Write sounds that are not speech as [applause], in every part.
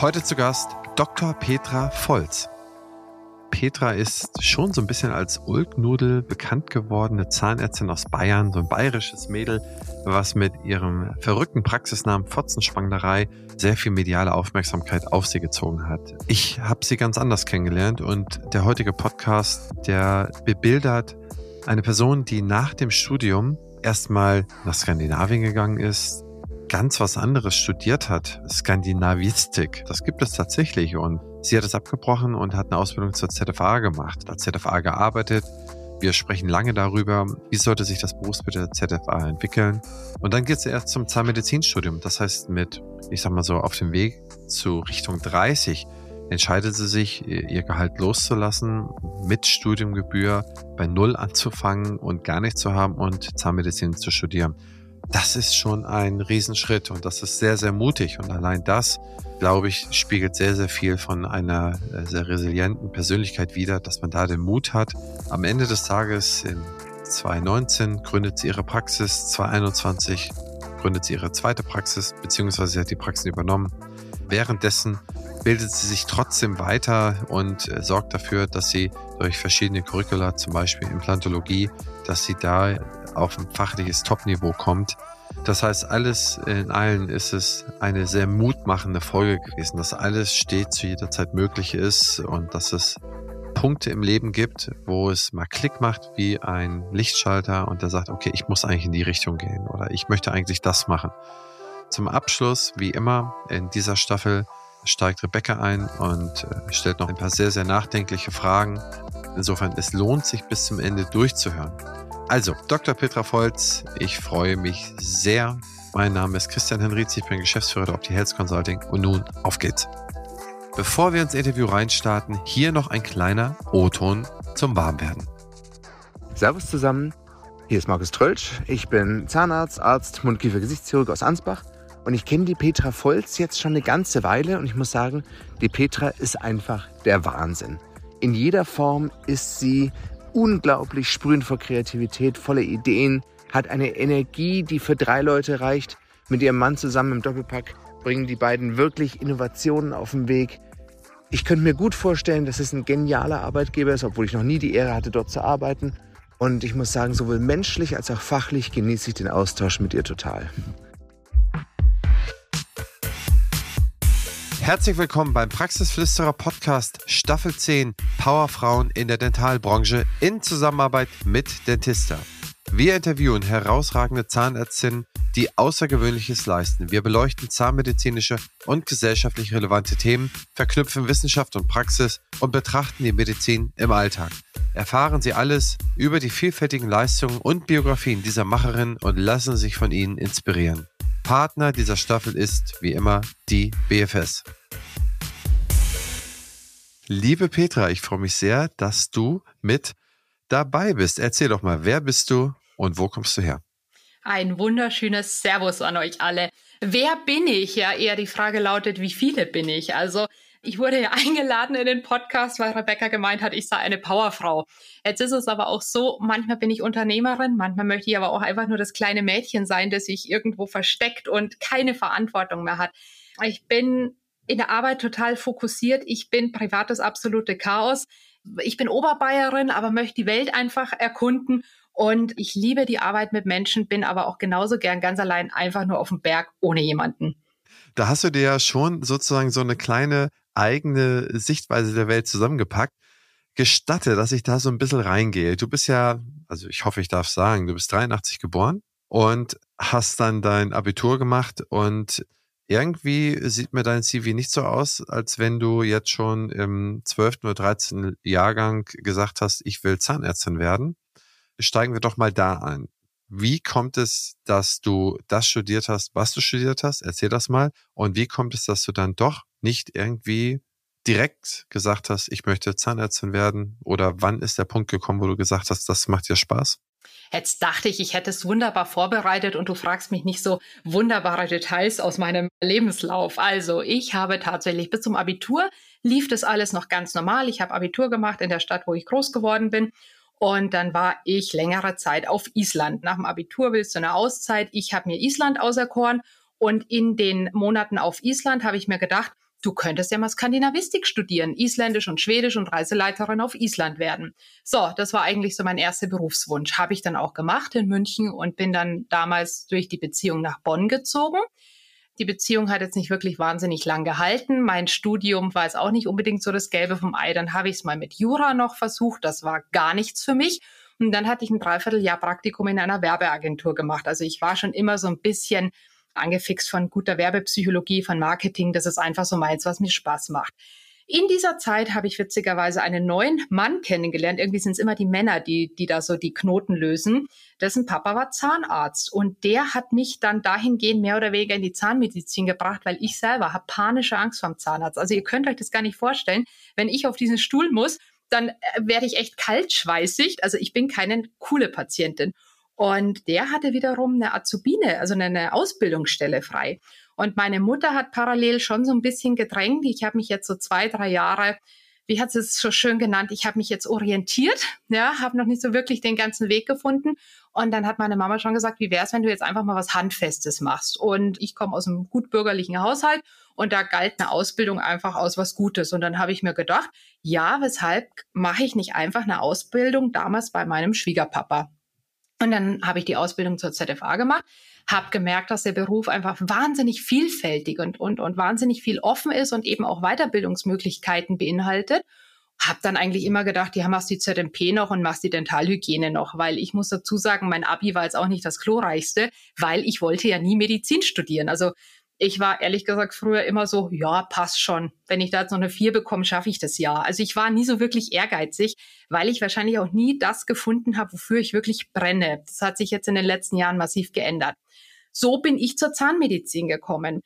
Heute zu Gast Dr. Petra Volz. Petra ist schon so ein bisschen als Ulknudel bekannt gewordene Zahnärztin aus Bayern, so ein bayerisches Mädel, was mit ihrem verrückten Praxisnamen Fotzenspanglerei sehr viel mediale Aufmerksamkeit auf sie gezogen hat. Ich habe sie ganz anders kennengelernt und der heutige Podcast, der bebildert eine Person, die nach dem Studium erstmal nach Skandinavien gegangen ist, ganz was anderes studiert hat, Skandinavistik. Das gibt es tatsächlich und sie hat es abgebrochen und hat eine Ausbildung zur ZFA gemacht, als ZFA gearbeitet. Wir sprechen lange darüber, wie sollte sich das Berufsbild der ZFA entwickeln. Und dann geht es erst zum Zahnmedizinstudium. Das heißt, mit, ich sag mal so, auf dem Weg zu Richtung 30 entscheidet sie sich, ihr Gehalt loszulassen, mit Studiumgebühr bei Null anzufangen und gar nichts zu haben und Zahnmedizin zu studieren das ist schon ein Riesenschritt und das ist sehr, sehr mutig. Und allein das, glaube ich, spiegelt sehr, sehr viel von einer äh, sehr resilienten Persönlichkeit wider, dass man da den Mut hat. Am Ende des Tages in 2019 gründet sie ihre Praxis, 2021 gründet sie ihre zweite Praxis, beziehungsweise sie hat die Praxis übernommen. Währenddessen bildet sie sich trotzdem weiter und äh, sorgt dafür, dass sie durch verschiedene Curricula, zum Beispiel Implantologie, dass sie da auf ein fachliches Top-Niveau kommt. Das heißt, alles in allen ist es eine sehr mutmachende Folge gewesen, dass alles steht zu jeder Zeit möglich ist und dass es Punkte im Leben gibt, wo es mal Klick macht wie ein Lichtschalter und der sagt, okay, ich muss eigentlich in die Richtung gehen oder ich möchte eigentlich das machen. Zum Abschluss, wie immer, in dieser Staffel steigt Rebecca ein und äh, stellt noch ein paar sehr, sehr nachdenkliche Fragen. Insofern, es lohnt sich bis zum Ende durchzuhören. Also, Dr. Petra Volz, ich freue mich sehr. Mein Name ist Christian Henriz, ich bin Geschäftsführer der Opti Health Consulting und nun auf geht's. Bevor wir ins Interview reinstarten, hier noch ein kleiner O-Ton zum Warmwerden. Servus zusammen, hier ist Markus Trölsch. Ich bin Zahnarzt, Arzt, Mund-Kiefer-Gesichtschirurg aus Ansbach und ich kenne die Petra Volz jetzt schon eine ganze Weile und ich muss sagen, die Petra ist einfach der Wahnsinn. In jeder Form ist sie unglaublich sprühend vor Kreativität, voller Ideen, hat eine Energie, die für drei Leute reicht. Mit ihrem Mann zusammen im Doppelpack bringen die beiden wirklich Innovationen auf den Weg. Ich könnte mir gut vorstellen, dass es ein genialer Arbeitgeber ist, obwohl ich noch nie die Ehre hatte, dort zu arbeiten. Und ich muss sagen, sowohl menschlich als auch fachlich genieße ich den Austausch mit ihr total. Herzlich willkommen beim Praxisflüsterer Podcast Staffel 10 Powerfrauen in der Dentalbranche in Zusammenarbeit mit Dentista. Wir interviewen herausragende Zahnärztinnen, die Außergewöhnliches leisten. Wir beleuchten zahnmedizinische und gesellschaftlich relevante Themen, verknüpfen Wissenschaft und Praxis und betrachten die Medizin im Alltag. Erfahren Sie alles über die vielfältigen Leistungen und Biografien dieser Macherinnen und lassen sich von ihnen inspirieren. Partner dieser Staffel ist, wie immer, die BFS. Liebe Petra, ich freue mich sehr, dass du mit dabei bist. Erzähl doch mal, wer bist du und wo kommst du her? Ein wunderschönes Servus an euch alle. Wer bin ich? Ja, eher die Frage lautet, wie viele bin ich? Also ich wurde ja [laughs] eingeladen in den Podcast, weil Rebecca gemeint hat, ich sei eine Powerfrau. Jetzt ist es aber auch so, manchmal bin ich Unternehmerin, manchmal möchte ich aber auch einfach nur das kleine Mädchen sein, das sich irgendwo versteckt und keine Verantwortung mehr hat. Ich bin in der Arbeit total fokussiert. Ich bin privates absolute Chaos. Ich bin Oberbayerin, aber möchte die Welt einfach erkunden. Und ich liebe die Arbeit mit Menschen, bin aber auch genauso gern ganz allein einfach nur auf dem Berg ohne jemanden. Da hast du dir ja schon sozusagen so eine kleine eigene Sichtweise der Welt zusammengepackt. Gestatte, dass ich da so ein bisschen reingehe. Du bist ja, also ich hoffe, ich darf sagen, du bist 83 geboren und hast dann dein Abitur gemacht und irgendwie sieht mir dein CV nicht so aus, als wenn du jetzt schon im 12. oder 13. Jahrgang gesagt hast, ich will Zahnärztin werden. Steigen wir doch mal da ein. Wie kommt es, dass du das studiert hast, was du studiert hast? Erzähl das mal. Und wie kommt es, dass du dann doch nicht irgendwie direkt gesagt hast, ich möchte Zahnärztin werden? Oder wann ist der Punkt gekommen, wo du gesagt hast, das macht dir Spaß? Jetzt dachte ich, ich hätte es wunderbar vorbereitet und du fragst mich nicht so wunderbare Details aus meinem Lebenslauf. Also, ich habe tatsächlich bis zum Abitur lief das alles noch ganz normal. Ich habe Abitur gemacht in der Stadt, wo ich groß geworden bin. Und dann war ich längere Zeit auf Island. Nach dem Abitur willst du eine Auszeit. Ich habe mir Island auserkoren und in den Monaten auf Island habe ich mir gedacht, du könntest ja mal Skandinavistik studieren, Isländisch und Schwedisch und Reiseleiterin auf Island werden. So, das war eigentlich so mein erster Berufswunsch. Habe ich dann auch gemacht in München und bin dann damals durch die Beziehung nach Bonn gezogen. Die Beziehung hat jetzt nicht wirklich wahnsinnig lang gehalten. Mein Studium war jetzt auch nicht unbedingt so das Gelbe vom Ei. Dann habe ich es mal mit Jura noch versucht. Das war gar nichts für mich. Und dann hatte ich ein Dreivierteljahr Praktikum in einer Werbeagentur gemacht. Also ich war schon immer so ein bisschen angefixt von guter Werbepsychologie, von Marketing. Das ist einfach so meins, was mir Spaß macht. In dieser Zeit habe ich witzigerweise einen neuen Mann kennengelernt. Irgendwie sind es immer die Männer, die, die da so die Knoten lösen. Dessen Papa war Zahnarzt und der hat mich dann dahingehend mehr oder weniger in die Zahnmedizin gebracht, weil ich selber habe panische Angst vorm Zahnarzt. Also ihr könnt euch das gar nicht vorstellen, wenn ich auf diesen Stuhl muss, dann äh, werde ich echt kaltschweißig. Also ich bin keine coole Patientin. Und der hatte wiederum eine Azubine, also eine Ausbildungsstelle frei. Und meine Mutter hat parallel schon so ein bisschen gedrängt. Ich habe mich jetzt so zwei, drei Jahre, wie hat sie es so schön genannt, ich habe mich jetzt orientiert, ja, habe noch nicht so wirklich den ganzen Weg gefunden. Und dann hat meine Mama schon gesagt, wie wäre es, wenn du jetzt einfach mal was Handfestes machst? Und ich komme aus einem gut bürgerlichen Haushalt und da galt eine Ausbildung einfach aus was Gutes. Und dann habe ich mir gedacht, ja, weshalb mache ich nicht einfach eine Ausbildung damals bei meinem Schwiegerpapa? Und dann habe ich die Ausbildung zur ZFA gemacht, habe gemerkt, dass der Beruf einfach wahnsinnig vielfältig und, und, und wahnsinnig viel offen ist und eben auch Weiterbildungsmöglichkeiten beinhaltet. Hab dann eigentlich immer gedacht, ja, machst die ZMP noch und machst die Dentalhygiene noch, weil ich muss dazu sagen, mein Abi war jetzt auch nicht das glorreichste, weil ich wollte ja nie Medizin studieren. Also ich war ehrlich gesagt früher immer so, ja, passt schon. Wenn ich da jetzt noch eine vier bekomme, schaffe ich das ja. Also ich war nie so wirklich ehrgeizig, weil ich wahrscheinlich auch nie das gefunden habe, wofür ich wirklich brenne. Das hat sich jetzt in den letzten Jahren massiv geändert. So bin ich zur Zahnmedizin gekommen.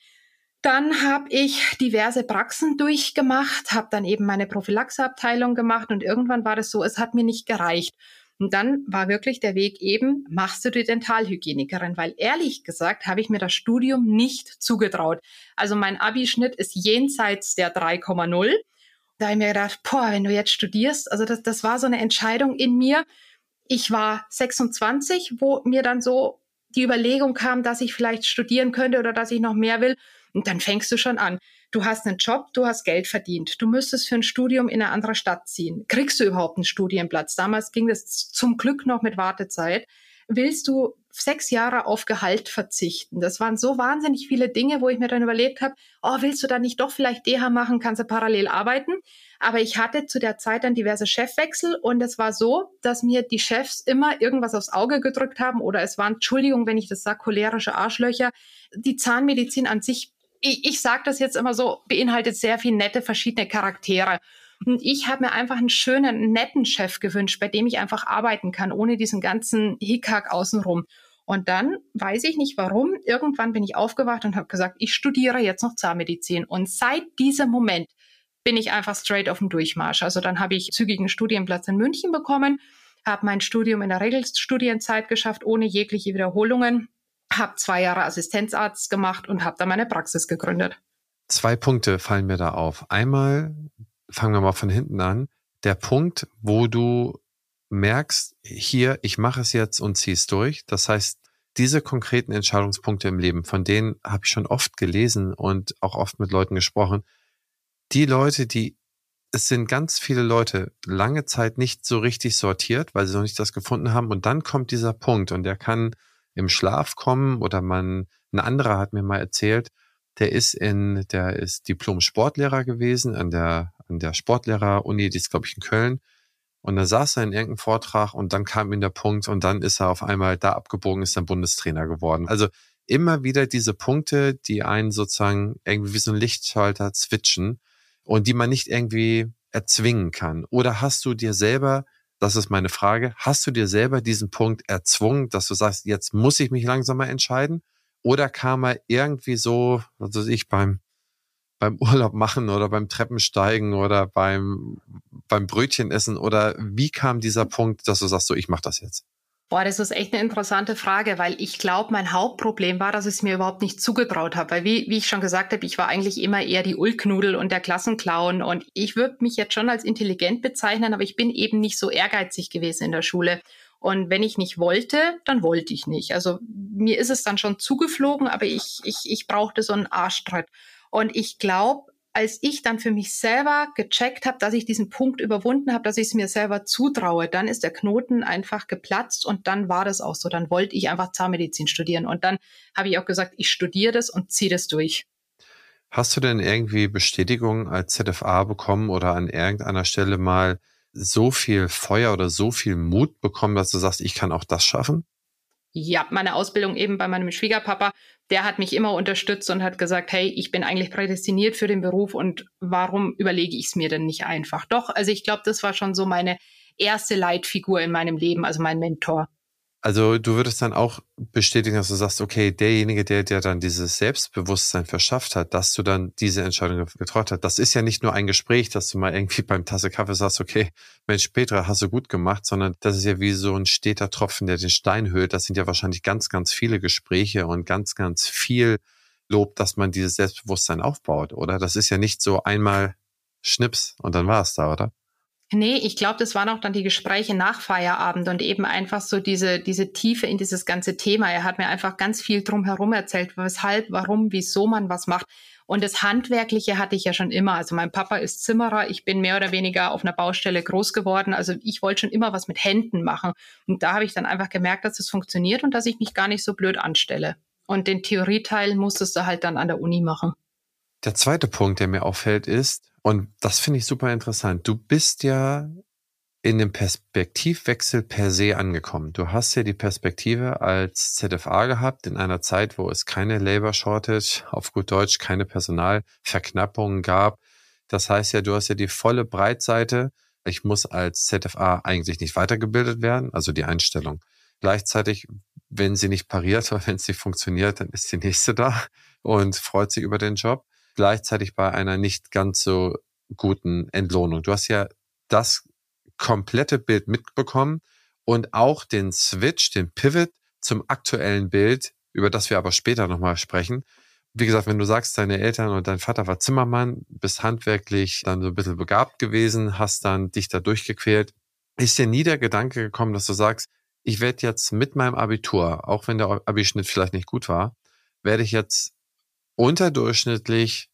Dann habe ich diverse Praxen durchgemacht, habe dann eben meine Prophylaxeabteilung gemacht und irgendwann war das so, es hat mir nicht gereicht. Und dann war wirklich der Weg eben, machst du die Dentalhygienikerin, weil ehrlich gesagt habe ich mir das Studium nicht zugetraut. Also mein Abischnitt ist jenseits der 3,0. Da habe ich mir gedacht, boah, wenn du jetzt studierst, also das, das war so eine Entscheidung in mir. Ich war 26, wo mir dann so die Überlegung kam, dass ich vielleicht studieren könnte oder dass ich noch mehr will. Und dann fängst du schon an. Du hast einen Job, du hast Geld verdient. Du müsstest für ein Studium in eine andere Stadt ziehen. Kriegst du überhaupt einen Studienplatz? Damals ging das zum Glück noch mit Wartezeit. Willst du sechs Jahre auf Gehalt verzichten? Das waren so wahnsinnig viele Dinge, wo ich mir dann überlegt habe, oh, willst du da nicht doch vielleicht DH machen? Kannst du parallel arbeiten? Aber ich hatte zu der Zeit dann diverse Chefwechsel und es war so, dass mir die Chefs immer irgendwas aufs Auge gedrückt haben oder es waren, Entschuldigung, wenn ich das sage, cholerische Arschlöcher. Die Zahnmedizin an sich ich, ich sage das jetzt immer so, beinhaltet sehr viel nette verschiedene Charaktere. Und ich habe mir einfach einen schönen, netten Chef gewünscht, bei dem ich einfach arbeiten kann, ohne diesen ganzen Hickhack außenrum. Und dann weiß ich nicht warum. Irgendwann bin ich aufgewacht und habe gesagt, ich studiere jetzt noch Zahnmedizin. Und seit diesem Moment bin ich einfach straight auf dem Durchmarsch. Also dann habe ich zügigen Studienplatz in München bekommen, habe mein Studium in der Regelstudienzeit geschafft, ohne jegliche Wiederholungen habe zwei Jahre Assistenzarzt gemacht und habe dann meine Praxis gegründet. Zwei Punkte fallen mir da auf. Einmal, fangen wir mal von hinten an, der Punkt, wo du merkst, hier, ich mache es jetzt und ziehe es durch. Das heißt, diese konkreten Entscheidungspunkte im Leben, von denen habe ich schon oft gelesen und auch oft mit Leuten gesprochen. Die Leute, die, es sind ganz viele Leute lange Zeit nicht so richtig sortiert, weil sie noch nicht das gefunden haben. Und dann kommt dieser Punkt und der kann im Schlaf kommen oder man, ein anderer hat mir mal erzählt, der ist in, der ist Diplom-Sportlehrer gewesen an der, an der Sportlehrer-Uni, die ist, glaube ich, in Köln. Und da saß er in irgendeinem Vortrag und dann kam ihm der Punkt und dann ist er auf einmal da abgebogen, ist dann Bundestrainer geworden. Also immer wieder diese Punkte, die einen sozusagen irgendwie wie so ein Lichtschalter switchen und die man nicht irgendwie erzwingen kann. Oder hast du dir selber das ist meine Frage. Hast du dir selber diesen Punkt erzwungen, dass du sagst, jetzt muss ich mich langsam mal entscheiden? Oder kam er irgendwie so, was weiß ich, beim, beim Urlaub machen oder beim Treppensteigen oder beim, beim Brötchen essen? Oder wie kam dieser Punkt, dass du sagst, so, ich mach das jetzt? Boah, das ist echt eine interessante Frage, weil ich glaube, mein Hauptproblem war, dass ich es mir überhaupt nicht zugetraut habe. Weil wie, wie ich schon gesagt habe, ich war eigentlich immer eher die Ulknudel und der Klassenclown. Und ich würde mich jetzt schon als intelligent bezeichnen, aber ich bin eben nicht so ehrgeizig gewesen in der Schule. Und wenn ich nicht wollte, dann wollte ich nicht. Also mir ist es dann schon zugeflogen, aber ich, ich, ich brauchte so einen Arschtritt. Und ich glaube, als ich dann für mich selber gecheckt habe, dass ich diesen Punkt überwunden habe, dass ich es mir selber zutraue, dann ist der Knoten einfach geplatzt und dann war das auch so. Dann wollte ich einfach Zahnmedizin studieren und dann habe ich auch gesagt, ich studiere das und ziehe das durch. Hast du denn irgendwie Bestätigung als ZFA bekommen oder an irgendeiner Stelle mal so viel Feuer oder so viel Mut bekommen, dass du sagst, ich kann auch das schaffen? Ja, meine Ausbildung eben bei meinem Schwiegerpapa, der hat mich immer unterstützt und hat gesagt, hey, ich bin eigentlich prädestiniert für den Beruf und warum überlege ich es mir denn nicht einfach? Doch, also ich glaube, das war schon so meine erste Leitfigur in meinem Leben, also mein Mentor. Also du würdest dann auch bestätigen, dass du sagst, okay, derjenige, der dir dann dieses Selbstbewusstsein verschafft hat, dass du dann diese Entscheidung getroffen hast, das ist ja nicht nur ein Gespräch, dass du mal irgendwie beim Tasse Kaffee sagst, okay, Mensch, Petra, hast du gut gemacht, sondern das ist ja wie so ein steter Tropfen, der den Stein höhlt. Das sind ja wahrscheinlich ganz, ganz viele Gespräche und ganz, ganz viel Lob, dass man dieses Selbstbewusstsein aufbaut, oder? Das ist ja nicht so einmal Schnips und dann war es da, oder? Nee, ich glaube, das waren auch dann die Gespräche nach Feierabend und eben einfach so diese, diese Tiefe in dieses ganze Thema. Er hat mir einfach ganz viel drumherum erzählt, weshalb, warum, wieso man was macht. Und das Handwerkliche hatte ich ja schon immer. Also mein Papa ist Zimmerer. Ich bin mehr oder weniger auf einer Baustelle groß geworden. Also ich wollte schon immer was mit Händen machen. Und da habe ich dann einfach gemerkt, dass es funktioniert und dass ich mich gar nicht so blöd anstelle. Und den Theorieteil musstest du halt dann an der Uni machen. Der zweite Punkt, der mir auffällt, ist, und das finde ich super interessant. Du bist ja in dem Perspektivwechsel per se angekommen. Du hast ja die Perspektive als ZFA gehabt in einer Zeit, wo es keine Labor Shortage, auf gut Deutsch keine Personalverknappungen gab. Das heißt ja, du hast ja die volle Breitseite. Ich muss als ZFA eigentlich nicht weitergebildet werden, also die Einstellung. Gleichzeitig, wenn sie nicht pariert [laughs] oder wenn nicht funktioniert, dann ist die nächste da und freut sich über den Job gleichzeitig bei einer nicht ganz so guten Entlohnung. Du hast ja das komplette Bild mitbekommen und auch den Switch, den Pivot zum aktuellen Bild, über das wir aber später nochmal sprechen. Wie gesagt, wenn du sagst, deine Eltern und dein Vater war Zimmermann, bist handwerklich dann so ein bisschen begabt gewesen, hast dann dich da durchgequält, ist dir nie der Gedanke gekommen, dass du sagst, ich werde jetzt mit meinem Abitur, auch wenn der Abischnitt vielleicht nicht gut war, werde ich jetzt unterdurchschnittlich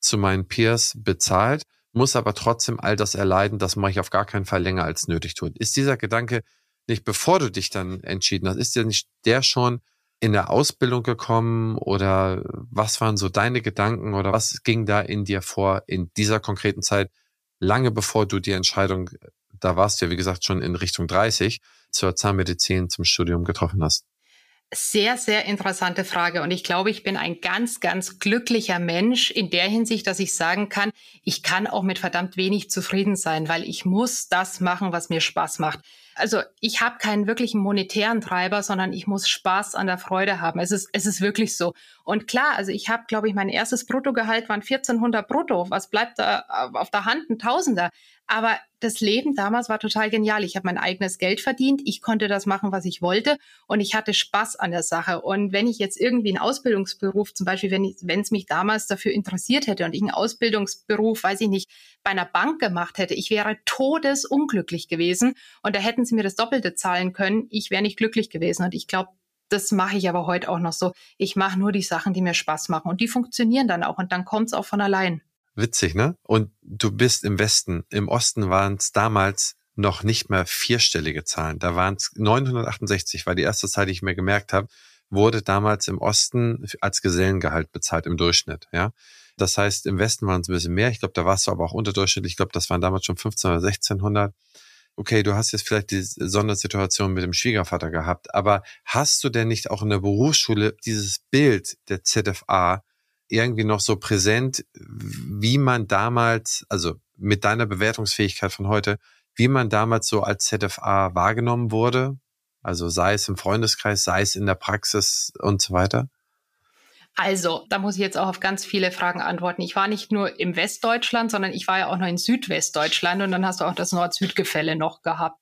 zu meinen Peers bezahlt, muss aber trotzdem all das erleiden, das mache ich auf gar keinen Fall länger als nötig tun. Ist dieser Gedanke nicht, bevor du dich dann entschieden hast, ist dir nicht der schon in der Ausbildung gekommen oder was waren so deine Gedanken oder was ging da in dir vor in dieser konkreten Zeit, lange bevor du die Entscheidung, da warst du ja wie gesagt schon in Richtung 30, zur Zahnmedizin zum Studium getroffen hast? Sehr, sehr interessante Frage. Und ich glaube, ich bin ein ganz, ganz glücklicher Mensch in der Hinsicht, dass ich sagen kann, ich kann auch mit verdammt wenig zufrieden sein, weil ich muss das machen, was mir Spaß macht. Also ich habe keinen wirklichen monetären Treiber, sondern ich muss Spaß an der Freude haben. Es ist, es ist wirklich so. Und klar, also ich habe, glaube ich, mein erstes Bruttogehalt waren 1400 brutto. Was bleibt da auf der Hand? Ein Tausender. Aber das Leben damals war total genial. Ich habe mein eigenes Geld verdient, ich konnte das machen, was ich wollte und ich hatte Spaß an der Sache. Und wenn ich jetzt irgendwie einen Ausbildungsberuf, zum Beispiel, wenn es mich damals dafür interessiert hätte und ich einen Ausbildungsberuf, weiß ich nicht, bei einer Bank gemacht hätte, ich wäre todesunglücklich gewesen und da hätten sie mir das Doppelte zahlen können. Ich wäre nicht glücklich gewesen. Und ich glaube, das mache ich aber heute auch noch so. Ich mache nur die Sachen, die mir Spaß machen und die funktionieren dann auch und dann kommt es auch von allein. Witzig, ne? Und du bist im Westen. Im Osten waren es damals noch nicht mehr vierstellige Zahlen. Da waren es 968, war die erste Zahl, die ich mir gemerkt habe, wurde damals im Osten als Gesellengehalt bezahlt im Durchschnitt, ja. Das heißt, im Westen waren es ein bisschen mehr. Ich glaube, da warst du aber auch unterdurchschnittlich. Ich glaube, das waren damals schon 15 oder 1600. Okay, du hast jetzt vielleicht die Sondersituation mit dem Schwiegervater gehabt, aber hast du denn nicht auch in der Berufsschule dieses Bild der ZFA irgendwie noch so präsent, wie man damals, also mit deiner Bewertungsfähigkeit von heute, wie man damals so als ZFA wahrgenommen wurde? Also sei es im Freundeskreis, sei es in der Praxis und so weiter? Also, da muss ich jetzt auch auf ganz viele Fragen antworten. Ich war nicht nur im Westdeutschland, sondern ich war ja auch noch in Südwestdeutschland und dann hast du auch das Nord-Süd-Gefälle noch gehabt.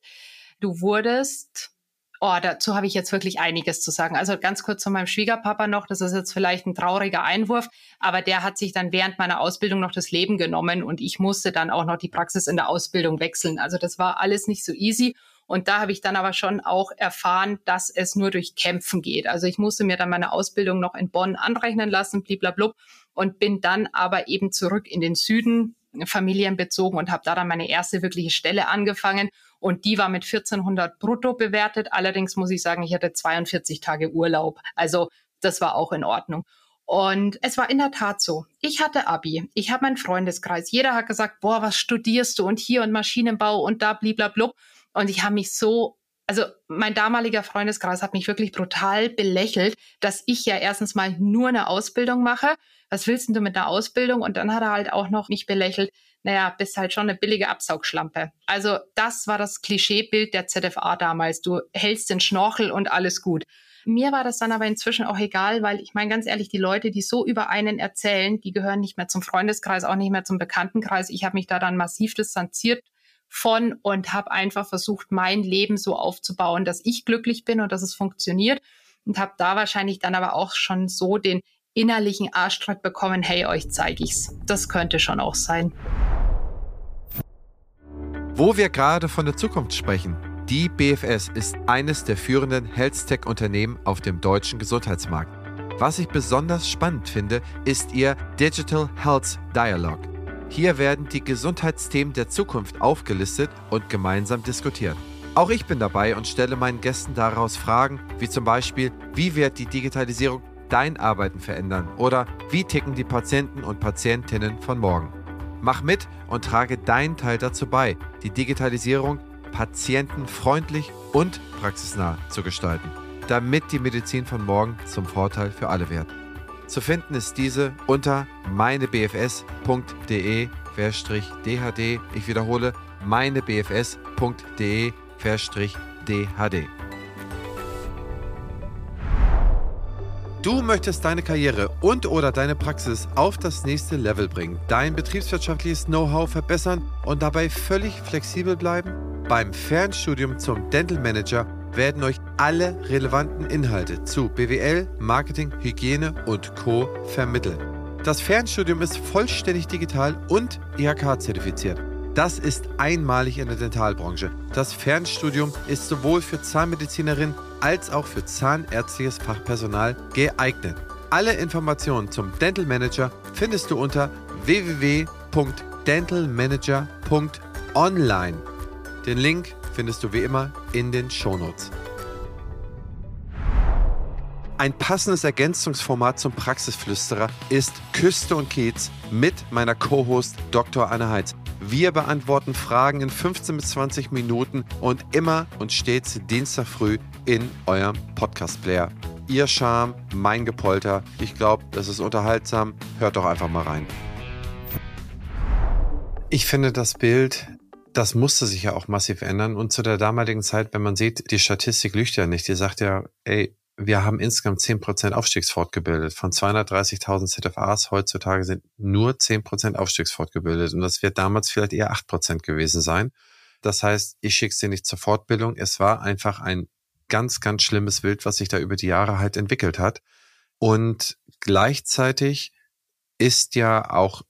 Du wurdest Oh, dazu habe ich jetzt wirklich einiges zu sagen. Also ganz kurz zu meinem Schwiegerpapa noch. Das ist jetzt vielleicht ein trauriger Einwurf, aber der hat sich dann während meiner Ausbildung noch das Leben genommen und ich musste dann auch noch die Praxis in der Ausbildung wechseln. Also das war alles nicht so easy. Und da habe ich dann aber schon auch erfahren, dass es nur durch Kämpfen geht. Also ich musste mir dann meine Ausbildung noch in Bonn anrechnen lassen, bliblablub. und bin dann aber eben zurück in den Süden familienbezogen und habe da dann meine erste wirkliche Stelle angefangen und die war mit 1400 brutto bewertet. Allerdings muss ich sagen, ich hatte 42 Tage Urlaub. Also das war auch in Ordnung. Und es war in der Tat so. Ich hatte Abi, ich habe meinen Freundeskreis. Jeder hat gesagt, boah, was studierst du und hier und Maschinenbau und da bliblablub. Und ich habe mich so, also mein damaliger Freundeskreis hat mich wirklich brutal belächelt, dass ich ja erstens mal nur eine Ausbildung mache. Was willst du mit einer Ausbildung? Und dann hat er halt auch noch mich belächelt, naja, bist halt schon eine billige Absaugschlampe. Also das war das Klischeebild der ZFA damals. Du hältst den Schnorchel und alles gut. Mir war das dann aber inzwischen auch egal, weil ich meine ganz ehrlich, die Leute, die so über einen erzählen, die gehören nicht mehr zum Freundeskreis, auch nicht mehr zum Bekanntenkreis. Ich habe mich da dann massiv distanziert von und habe einfach versucht, mein Leben so aufzubauen, dass ich glücklich bin und dass es funktioniert und habe da wahrscheinlich dann aber auch schon so den innerlichen Arschtritt bekommen, hey, euch zeige ich's. Das könnte schon auch sein. Wo wir gerade von der Zukunft sprechen, die BFS ist eines der führenden Health-Tech-Unternehmen auf dem deutschen Gesundheitsmarkt. Was ich besonders spannend finde, ist ihr Digital Health Dialogue. Hier werden die Gesundheitsthemen der Zukunft aufgelistet und gemeinsam diskutiert. Auch ich bin dabei und stelle meinen Gästen daraus Fragen, wie zum Beispiel, wie wird die Digitalisierung dein Arbeiten verändern oder wie ticken die Patienten und Patientinnen von morgen. Mach mit und trage deinen Teil dazu bei, die Digitalisierung patientenfreundlich und praxisnah zu gestalten, damit die Medizin von morgen zum Vorteil für alle wird. Zu finden ist diese unter meinebfs.de-dhd. Ich wiederhole, meinebfs.de-dhd. Du möchtest deine Karriere und oder deine Praxis auf das nächste Level bringen, dein betriebswirtschaftliches Know-how verbessern und dabei völlig flexibel bleiben? Beim Fernstudium zum Dental Manager werden euch alle relevanten Inhalte zu BWL, Marketing, Hygiene und Co. vermittelt. Das Fernstudium ist vollständig digital und IHK-zertifiziert. Das ist einmalig in der Dentalbranche. Das Fernstudium ist sowohl für Zahnmedizinerinnen als auch für zahnärztliches Fachpersonal geeignet. Alle Informationen zum Dental Manager findest du unter www.dentalmanager.online. Den Link findest du wie immer in den Shownotes. Ein passendes Ergänzungsformat zum Praxisflüsterer ist Küste und Kiez mit meiner Co-Host Dr. Anne Heitz. Wir beantworten Fragen in 15 bis 20 Minuten und immer und stets Dienstag früh in eurem Podcast-Player. Ihr Charme, mein Gepolter. Ich glaube, das ist unterhaltsam. Hört doch einfach mal rein. Ich finde das Bild das musste sich ja auch massiv ändern. Und zu der damaligen Zeit, wenn man sieht, die Statistik lügt ja nicht. Die sagt ja, ey, wir haben insgesamt 10% Aufstiegsfortgebildet. Von 230.000 ZFAs heutzutage sind nur 10% Aufstiegsfortgebildet. Und das wird damals vielleicht eher 8% gewesen sein. Das heißt, ich schicke sie nicht zur Fortbildung. Es war einfach ein ganz, ganz schlimmes Bild, was sich da über die Jahre halt entwickelt hat. Und gleichzeitig ist ja auch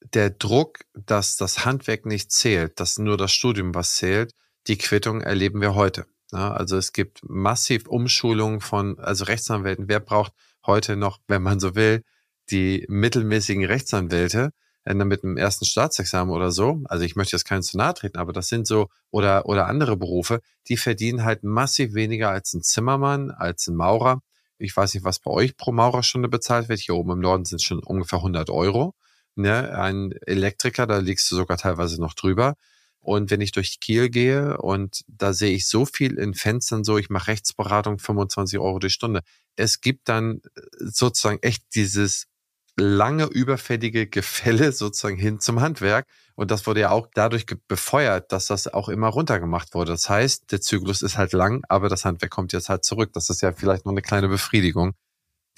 der Druck, dass das Handwerk nicht zählt, dass nur das Studium was zählt, die Quittung erleben wir heute. Also es gibt massiv Umschulungen von, also Rechtsanwälten. Wer braucht heute noch, wenn man so will, die mittelmäßigen Rechtsanwälte äh, mit einem ersten Staatsexamen oder so? Also ich möchte jetzt keinen zu nahe treten, aber das sind so, oder, oder andere Berufe, die verdienen halt massiv weniger als ein Zimmermann, als ein Maurer. Ich weiß nicht, was bei euch pro Maurerstunde bezahlt wird. Hier oben im Norden sind es schon ungefähr 100 Euro ne, ein Elektriker, da liegst du sogar teilweise noch drüber. Und wenn ich durch Kiel gehe und da sehe ich so viel in Fenstern so, ich mache Rechtsberatung 25 Euro die Stunde. Es gibt dann äh, sozusagen echt dieses lange überfällige Gefälle sozusagen hin zum Handwerk. Und das wurde ja auch dadurch befeuert, dass das auch immer runtergemacht wurde. Das heißt, der Zyklus ist halt lang, aber das Handwerk kommt jetzt halt zurück. Das ist ja vielleicht noch eine kleine Befriedigung,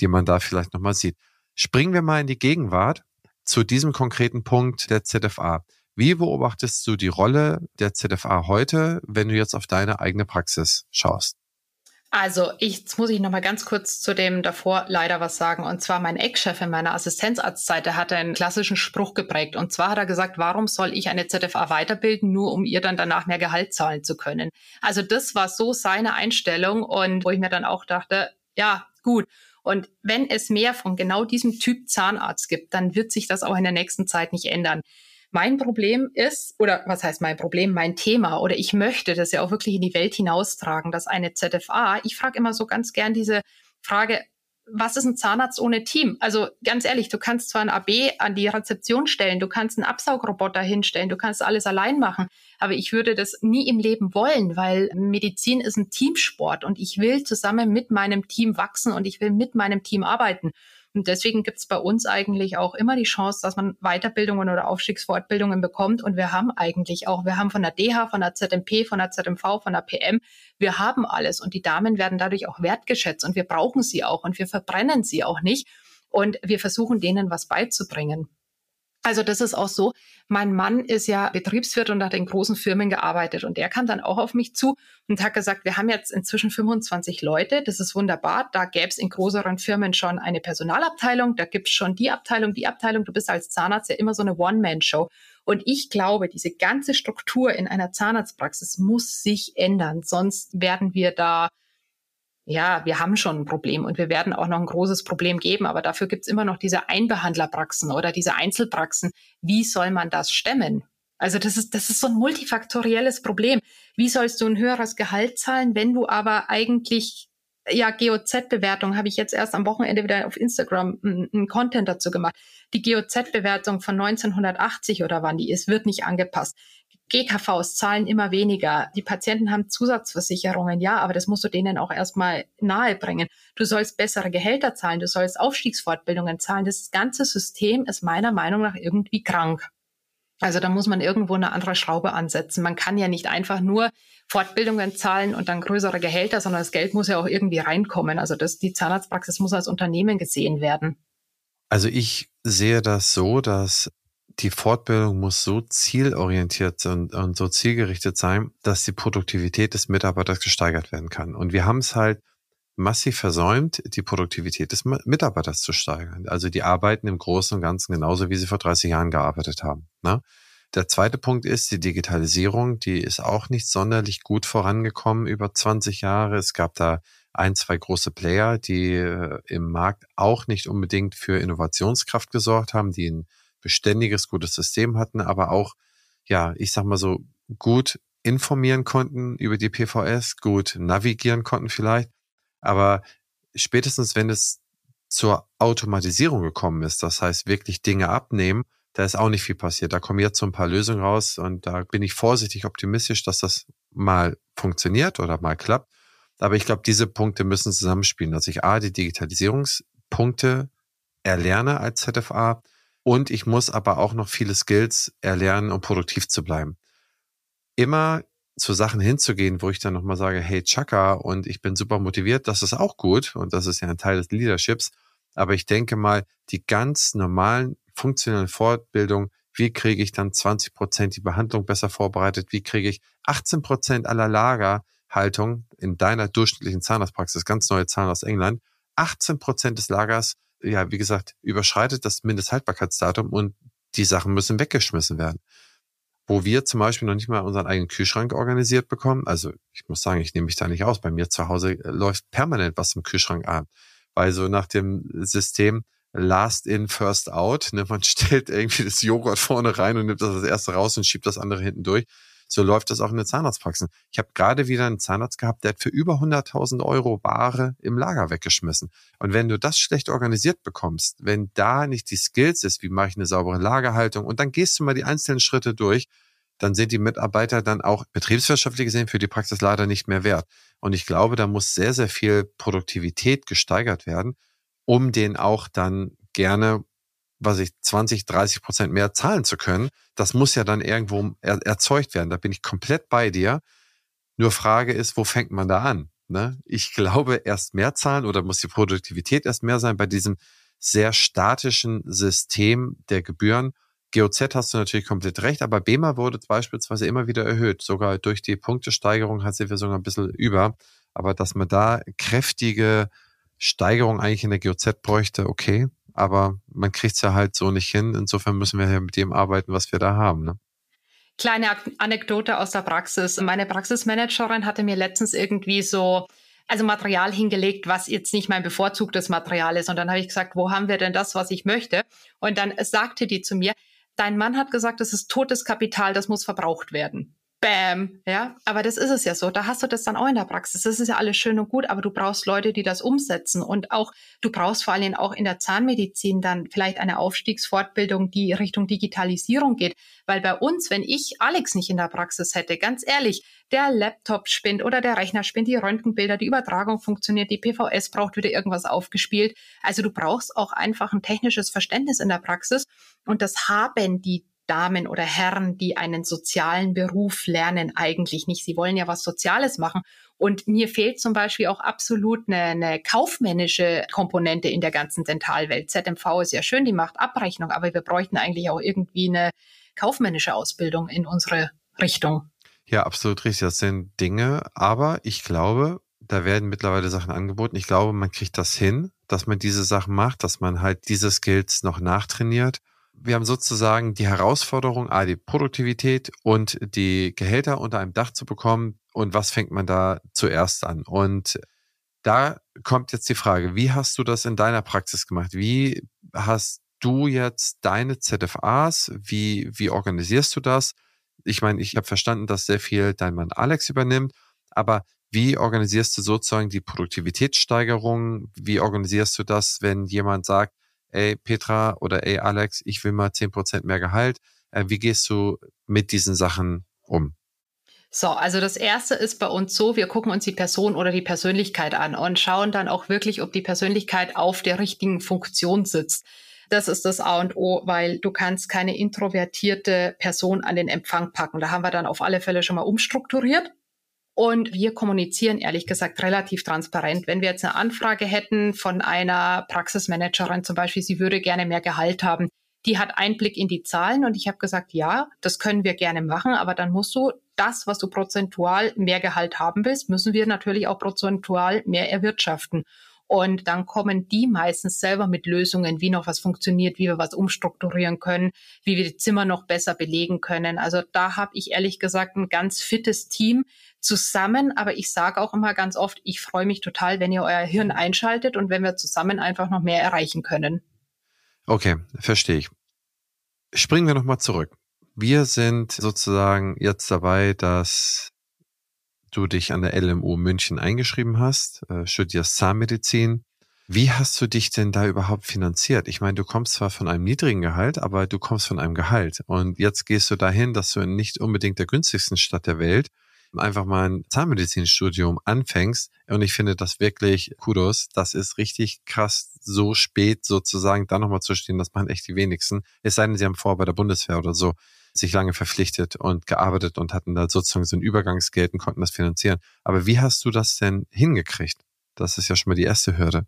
die man da vielleicht nochmal sieht. Springen wir mal in die Gegenwart zu diesem konkreten Punkt der ZFA. Wie beobachtest du die Rolle der ZFA heute, wenn du jetzt auf deine eigene Praxis schaust? Also, ich, jetzt muss ich noch mal ganz kurz zu dem davor leider was sagen. Und zwar mein Ex-Chef in meiner Assistenzarztzeit, der hatte einen klassischen Spruch geprägt. Und zwar hat er gesagt, warum soll ich eine ZFA weiterbilden, nur um ihr dann danach mehr Gehalt zahlen zu können? Also, das war so seine Einstellung und wo ich mir dann auch dachte, ja, gut. Und wenn es mehr von genau diesem Typ Zahnarzt gibt, dann wird sich das auch in der nächsten Zeit nicht ändern. Mein Problem ist, oder was heißt mein Problem, mein Thema, oder ich möchte das ja auch wirklich in die Welt hinaustragen, dass eine ZFA, ich frage immer so ganz gern diese Frage, was ist ein Zahnarzt ohne Team? Also ganz ehrlich, du kannst zwar ein AB an die Rezeption stellen, du kannst einen Absaugroboter hinstellen, du kannst alles allein machen, aber ich würde das nie im Leben wollen, weil Medizin ist ein Teamsport und ich will zusammen mit meinem Team wachsen und ich will mit meinem Team arbeiten. Und deswegen gibt es bei uns eigentlich auch immer die Chance, dass man Weiterbildungen oder Aufstiegsfortbildungen bekommt. Und wir haben eigentlich auch, wir haben von der DH, von der ZMP, von der ZMV, von der PM, wir haben alles. Und die Damen werden dadurch auch wertgeschätzt und wir brauchen sie auch und wir verbrennen sie auch nicht. Und wir versuchen denen was beizubringen. Also das ist auch so. Mein Mann ist ja Betriebswirt und hat in großen Firmen gearbeitet und der kam dann auch auf mich zu und hat gesagt, wir haben jetzt inzwischen 25 Leute, das ist wunderbar. Da gäbe es in größeren Firmen schon eine Personalabteilung, da gibt es schon die Abteilung, die Abteilung. Du bist als Zahnarzt ja immer so eine One-Man-Show. Und ich glaube, diese ganze Struktur in einer Zahnarztpraxis muss sich ändern, sonst werden wir da ja, wir haben schon ein Problem und wir werden auch noch ein großes Problem geben, aber dafür gibt's immer noch diese Einbehandlerpraxen oder diese Einzelpraxen. Wie soll man das stemmen? Also das ist, das ist so ein multifaktorielles Problem. Wie sollst du ein höheres Gehalt zahlen, wenn du aber eigentlich ja, GOZ-Bewertung habe ich jetzt erst am Wochenende wieder auf Instagram einen Content dazu gemacht. Die GOZ-Bewertung von 1980 oder wann die ist, wird nicht angepasst. GKVs zahlen immer weniger. Die Patienten haben Zusatzversicherungen, ja, aber das musst du denen auch erstmal nahebringen. Du sollst bessere Gehälter zahlen, du sollst Aufstiegsfortbildungen zahlen. Das ganze System ist meiner Meinung nach irgendwie krank. Also da muss man irgendwo eine andere Schraube ansetzen. Man kann ja nicht einfach nur Fortbildungen zahlen und dann größere Gehälter, sondern das Geld muss ja auch irgendwie reinkommen. Also das, die Zahnarztpraxis muss als Unternehmen gesehen werden. Also ich sehe das so, dass die Fortbildung muss so zielorientiert und, und so zielgerichtet sein, dass die Produktivität des Mitarbeiters gesteigert werden kann. Und wir haben es halt massiv versäumt, die Produktivität des Mitarbeiters zu steigern. Also die arbeiten im Großen und Ganzen genauso, wie sie vor 30 Jahren gearbeitet haben. Ne? Der zweite Punkt ist die Digitalisierung. Die ist auch nicht sonderlich gut vorangekommen über 20 Jahre. Es gab da ein, zwei große Player, die äh, im Markt auch nicht unbedingt für Innovationskraft gesorgt haben, die ein beständiges, gutes System hatten, aber auch, ja, ich sag mal so, gut informieren konnten über die PVS, gut navigieren konnten vielleicht. Aber spätestens, wenn es zur Automatisierung gekommen ist, das heißt wirklich Dinge abnehmen, da ist auch nicht viel passiert. Da kommen jetzt so ein paar Lösungen raus und da bin ich vorsichtig optimistisch, dass das mal funktioniert oder mal klappt. Aber ich glaube, diese Punkte müssen zusammenspielen, dass ich A, die Digitalisierungspunkte erlerne als ZFA und ich muss aber auch noch viele Skills erlernen, um produktiv zu bleiben. Immer zu Sachen hinzugehen, wo ich dann nochmal sage, hey, Chaka, und ich bin super motiviert, das ist auch gut und das ist ja ein Teil des Leaderships. Aber ich denke mal, die ganz normalen funktionellen Fortbildungen, wie kriege ich dann 20 Prozent die Behandlung besser vorbereitet? Wie kriege ich 18 Prozent aller Lagerhaltung in deiner durchschnittlichen Zahnarztpraxis, ganz neue Zahlen aus England, 18 Prozent des Lagers ja, wie gesagt, überschreitet das Mindesthaltbarkeitsdatum und die Sachen müssen weggeschmissen werden. Wo wir zum Beispiel noch nicht mal unseren eigenen Kühlschrank organisiert bekommen. Also ich muss sagen, ich nehme mich da nicht aus. Bei mir zu Hause äh, läuft permanent was im Kühlschrank an. Weil so nach dem System Last in, First out. Ne? Man [laughs] stellt irgendwie das Joghurt vorne rein und nimmt das als erste raus und schiebt das andere hinten durch. So läuft das auch in der Zahnarztpraxis. Ich habe gerade wieder einen Zahnarzt gehabt, der hat für über 100.000 Euro Ware im Lager weggeschmissen. Und wenn du das schlecht organisiert bekommst, wenn da nicht die Skills ist, wie mache ich eine saubere Lagerhaltung, und dann gehst du mal die einzelnen Schritte durch, dann sind die Mitarbeiter dann auch betriebswirtschaftlich gesehen für die Praxis leider nicht mehr wert. Und ich glaube, da muss sehr, sehr viel Produktivität gesteigert werden, um den auch dann gerne was ich 20, 30 Prozent mehr zahlen zu können, das muss ja dann irgendwo er, erzeugt werden. Da bin ich komplett bei dir. Nur Frage ist, wo fängt man da an? Ne? Ich glaube, erst mehr zahlen oder muss die Produktivität erst mehr sein bei diesem sehr statischen System der Gebühren. GOZ hast du natürlich komplett recht, aber BEMA wurde beispielsweise immer wieder erhöht. Sogar durch die Punktesteigerung hat sie wir sogar ein bisschen über. Aber dass man da kräftige Steigerung eigentlich in der GOZ bräuchte, okay, aber man kriegt es ja halt so nicht hin. Insofern müssen wir ja mit dem arbeiten, was wir da haben. Ne? Kleine Anekdote aus der Praxis. Meine Praxismanagerin hatte mir letztens irgendwie so also Material hingelegt, was jetzt nicht mein bevorzugtes Material ist. Und dann habe ich gesagt, wo haben wir denn das, was ich möchte? Und dann sagte die zu mir, dein Mann hat gesagt, das ist totes Kapital, das muss verbraucht werden. Bam, ja, aber das ist es ja so. Da hast du das dann auch in der Praxis. Das ist ja alles schön und gut, aber du brauchst Leute, die das umsetzen und auch du brauchst vor allem auch in der Zahnmedizin dann vielleicht eine Aufstiegsfortbildung, die Richtung Digitalisierung geht, weil bei uns, wenn ich Alex nicht in der Praxis hätte, ganz ehrlich, der Laptop spinnt oder der Rechner spinnt, die Röntgenbilder, die Übertragung funktioniert, die PVS braucht wieder irgendwas aufgespielt. Also du brauchst auch einfach ein technisches Verständnis in der Praxis und das haben die Damen oder Herren, die einen sozialen Beruf lernen, eigentlich nicht. Sie wollen ja was Soziales machen. Und mir fehlt zum Beispiel auch absolut eine, eine kaufmännische Komponente in der ganzen Dentalwelt. ZMV ist ja schön, die macht Abrechnung, aber wir bräuchten eigentlich auch irgendwie eine kaufmännische Ausbildung in unsere Richtung. Ja, absolut richtig. Das sind Dinge, aber ich glaube, da werden mittlerweile Sachen angeboten. Ich glaube, man kriegt das hin, dass man diese Sachen macht, dass man halt diese Skills noch nachtrainiert wir haben sozusagen die Herausforderung, A, die Produktivität und die Gehälter unter einem Dach zu bekommen. Und was fängt man da zuerst an? Und da kommt jetzt die Frage, wie hast du das in deiner Praxis gemacht? Wie hast du jetzt deine ZFAs? Wie, wie organisierst du das? Ich meine, ich habe verstanden, dass sehr viel dein Mann Alex übernimmt, aber wie organisierst du sozusagen die Produktivitätssteigerung? Wie organisierst du das, wenn jemand sagt, ey Petra oder ey Alex, ich will mal zehn Prozent mehr Gehalt. Äh, wie gehst du mit diesen Sachen um? So, also das erste ist bei uns so, wir gucken uns die Person oder die Persönlichkeit an und schauen dann auch wirklich, ob die Persönlichkeit auf der richtigen Funktion sitzt. Das ist das A und O, weil du kannst keine introvertierte Person an den Empfang packen. Da haben wir dann auf alle Fälle schon mal umstrukturiert und wir kommunizieren ehrlich gesagt relativ transparent. Wenn wir jetzt eine Anfrage hätten von einer Praxismanagerin zum Beispiel, sie würde gerne mehr Gehalt haben, die hat Einblick in die Zahlen und ich habe gesagt, ja, das können wir gerne machen, aber dann musst du das, was du prozentual mehr Gehalt haben willst, müssen wir natürlich auch prozentual mehr erwirtschaften. Und dann kommen die meistens selber mit Lösungen, wie noch was funktioniert, wie wir was umstrukturieren können, wie wir die Zimmer noch besser belegen können. Also da habe ich ehrlich gesagt ein ganz fittes Team zusammen. Aber ich sage auch immer ganz oft, ich freue mich total, wenn ihr euer Hirn einschaltet und wenn wir zusammen einfach noch mehr erreichen können. Okay, verstehe ich. Springen wir nochmal zurück. Wir sind sozusagen jetzt dabei, dass du dich an der LMU München eingeschrieben hast, äh, studierst Zahnmedizin. Wie hast du dich denn da überhaupt finanziert? Ich meine, du kommst zwar von einem niedrigen Gehalt, aber du kommst von einem Gehalt. Und jetzt gehst du dahin, dass du in nicht unbedingt der günstigsten Stadt der Welt einfach mal ein Zahnmedizinstudium anfängst. Und ich finde das wirklich Kudos. Das ist richtig krass, so spät sozusagen da nochmal zu stehen. Das machen echt die wenigsten. Es sei denn, sie haben vor bei der Bundeswehr oder so sich lange verpflichtet und gearbeitet und hatten da sozusagen so ein Übergangsgeld und konnten das finanzieren. Aber wie hast du das denn hingekriegt? Das ist ja schon mal die erste Hürde.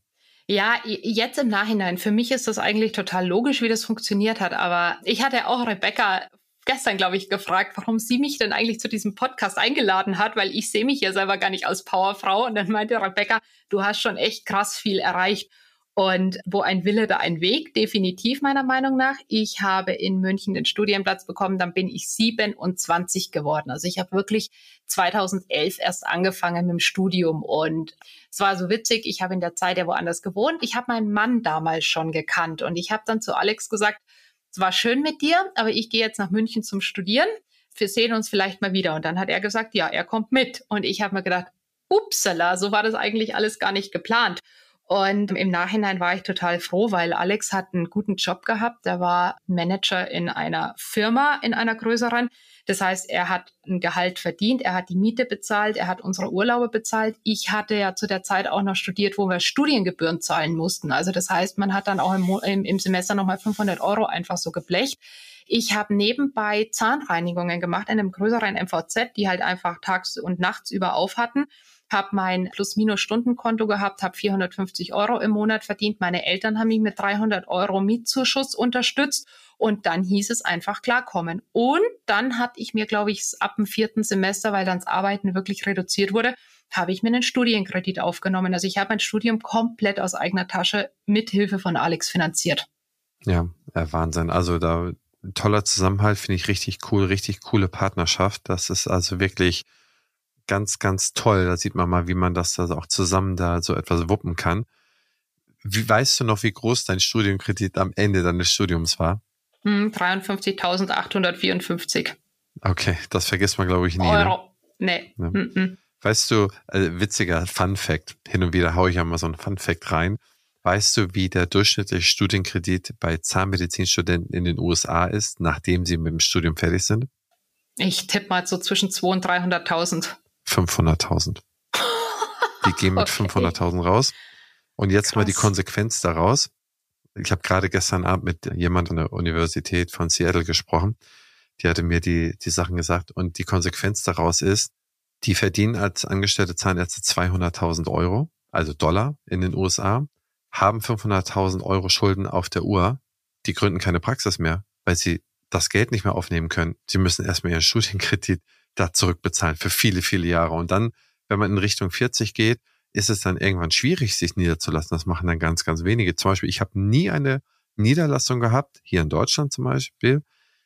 Ja, jetzt im Nachhinein. Für mich ist das eigentlich total logisch, wie das funktioniert hat. Aber ich hatte auch Rebecca gestern, glaube ich, gefragt, warum sie mich denn eigentlich zu diesem Podcast eingeladen hat, weil ich sehe mich ja selber gar nicht als Powerfrau. Und dann meinte Rebecca, du hast schon echt krass viel erreicht. Und wo ein Wille, da ein Weg, definitiv meiner Meinung nach. Ich habe in München den Studienplatz bekommen, dann bin ich 27 geworden. Also ich habe wirklich 2011 erst angefangen mit dem Studium und es war so witzig, ich habe in der Zeit ja woanders gewohnt. Ich habe meinen Mann damals schon gekannt und ich habe dann zu Alex gesagt, es war schön mit dir, aber ich gehe jetzt nach München zum Studieren. Wir sehen uns vielleicht mal wieder. Und dann hat er gesagt, ja, er kommt mit. Und ich habe mir gedacht, upsala, so war das eigentlich alles gar nicht geplant. Und im Nachhinein war ich total froh, weil Alex hat einen guten Job gehabt. Er war Manager in einer Firma, in einer größeren. Das heißt, er hat ein Gehalt verdient, er hat die Miete bezahlt, er hat unsere Urlaube bezahlt. Ich hatte ja zu der Zeit auch noch studiert, wo wir Studiengebühren zahlen mussten. Also das heißt, man hat dann auch im, im, im Semester nochmal 500 Euro einfach so geblecht. Ich habe nebenbei Zahnreinigungen gemacht in einem größeren MVZ, die halt einfach tags und nachts über auf hatten habe mein Plus-Minus-Stundenkonto gehabt, habe 450 Euro im Monat verdient. Meine Eltern haben mich mit 300 Euro Mietzuschuss unterstützt und dann hieß es einfach klarkommen. Und dann hatte ich mir, glaube ich, ab dem vierten Semester, weil dann das Arbeiten wirklich reduziert wurde, habe ich mir einen Studienkredit aufgenommen. Also ich habe mein Studium komplett aus eigener Tasche mit Hilfe von Alex finanziert. Ja, Wahnsinn. Also da toller Zusammenhalt finde ich richtig cool, richtig coole Partnerschaft. Das ist also wirklich ganz, ganz toll. Da sieht man mal, wie man das also auch zusammen da so etwas wuppen kann. Wie weißt du noch, wie groß dein Studienkredit am Ende deines Studiums war? Hm, 53.854. Okay, das vergisst man, glaube ich, nie. Ne? Euro. Ne? Nee. Ja. Mm -mm. Weißt du, äh, witziger Fun Fact, hin und wieder haue ich ja mal so einen Fun Fact rein. Weißt du, wie der durchschnittliche Studienkredit bei Zahnmedizinstudenten in den USA ist, nachdem sie mit dem Studium fertig sind? Ich tippe mal so zwischen 200.000 und 300.000. 500.000. Die gehen mit [laughs] okay. 500.000 raus. Und jetzt Krass. mal die Konsequenz daraus. Ich habe gerade gestern Abend mit jemand an der Universität von Seattle gesprochen. Die hatte mir die, die Sachen gesagt. Und die Konsequenz daraus ist, die verdienen als angestellte Zahnärzte 200.000 Euro, also Dollar in den USA, haben 500.000 Euro Schulden auf der Uhr. Die gründen keine Praxis mehr, weil sie das Geld nicht mehr aufnehmen können. Sie müssen erstmal ihren Studienkredit da zurückbezahlen für viele, viele Jahre. Und dann, wenn man in Richtung 40 geht, ist es dann irgendwann schwierig, sich niederzulassen. Das machen dann ganz, ganz wenige. Zum Beispiel, ich habe nie eine Niederlassung gehabt, hier in Deutschland zum Beispiel,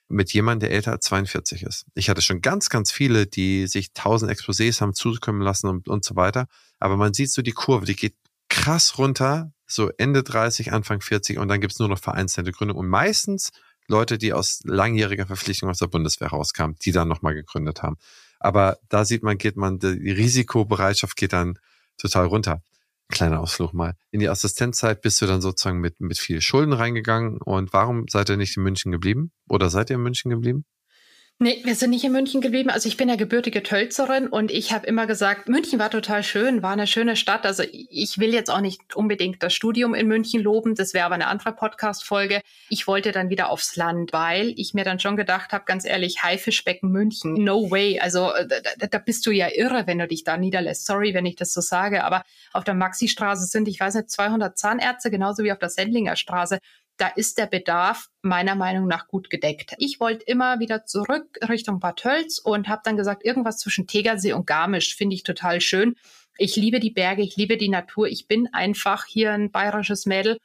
mit jemandem, der älter als 42 ist. Ich hatte schon ganz, ganz viele, die sich tausend Exposés haben zukommen lassen und, und so weiter. Aber man sieht so die Kurve, die geht krass runter, so Ende 30, Anfang 40 und dann gibt's nur noch vereinzelte Gründe. Und meistens Leute, die aus langjähriger Verpflichtung aus der Bundeswehr rauskamen, die dann nochmal gegründet haben. Aber da sieht man, geht man, die Risikobereitschaft geht dann total runter. Kleiner Ausflug mal. In die Assistenzzeit bist du dann sozusagen mit, mit viel Schulden reingegangen. Und warum seid ihr nicht in München geblieben? Oder seid ihr in München geblieben? Nee, wir sind nicht in München geblieben. Also ich bin ja gebürtige Tölzerin und ich habe immer gesagt, München war total schön, war eine schöne Stadt. Also ich will jetzt auch nicht unbedingt das Studium in München loben, das wäre aber eine andere Podcast-Folge. Ich wollte dann wieder aufs Land, weil ich mir dann schon gedacht habe, ganz ehrlich, Haifischbecken München, no way. Also äh, da, da bist du ja irre, wenn du dich da niederlässt. Sorry, wenn ich das so sage, aber auf der Maxi-Straße sind, ich weiß nicht, 200 Zahnärzte, genauso wie auf der Sendlinger Straße da ist der Bedarf meiner Meinung nach gut gedeckt. Ich wollte immer wieder zurück Richtung Bad Tölz und habe dann gesagt, irgendwas zwischen Tegersee und Garmisch finde ich total schön. Ich liebe die Berge, ich liebe die Natur. Ich bin einfach hier ein bayerisches Mädel.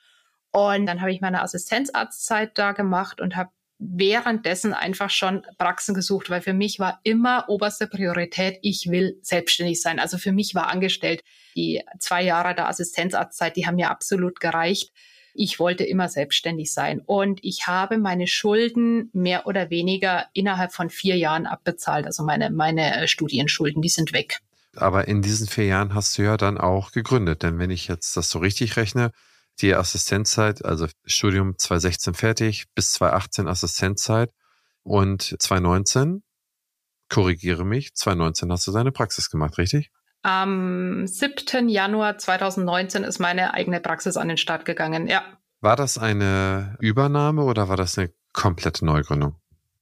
Und dann habe ich meine Assistenzarztzeit da gemacht und habe währenddessen einfach schon Praxen gesucht, weil für mich war immer oberste Priorität, ich will selbstständig sein. Also für mich war angestellt. Die zwei Jahre der Assistenzarztzeit, die haben mir absolut gereicht. Ich wollte immer selbstständig sein und ich habe meine Schulden mehr oder weniger innerhalb von vier Jahren abbezahlt. Also meine, meine äh, Studienschulden, die sind weg. Aber in diesen vier Jahren hast du ja dann auch gegründet. Denn wenn ich jetzt das so richtig rechne, die Assistenzzeit, also Studium 2016 fertig, bis 2018 Assistenzzeit und 2019, korrigiere mich, 2019 hast du deine Praxis gemacht, richtig? Am 7. Januar 2019 ist meine eigene Praxis an den Start gegangen, ja. War das eine Übernahme oder war das eine komplette Neugründung?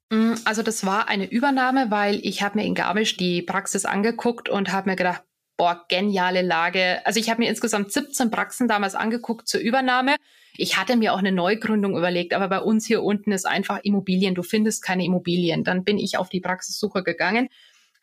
Mm, also das war eine Übernahme, weil ich habe mir in Garmisch die Praxis angeguckt und habe mir gedacht, boah, geniale Lage. Also ich habe mir insgesamt 17 Praxen damals angeguckt zur Übernahme. Ich hatte mir auch eine Neugründung überlegt, aber bei uns hier unten ist einfach Immobilien. Du findest keine Immobilien. Dann bin ich auf die Praxissuche gegangen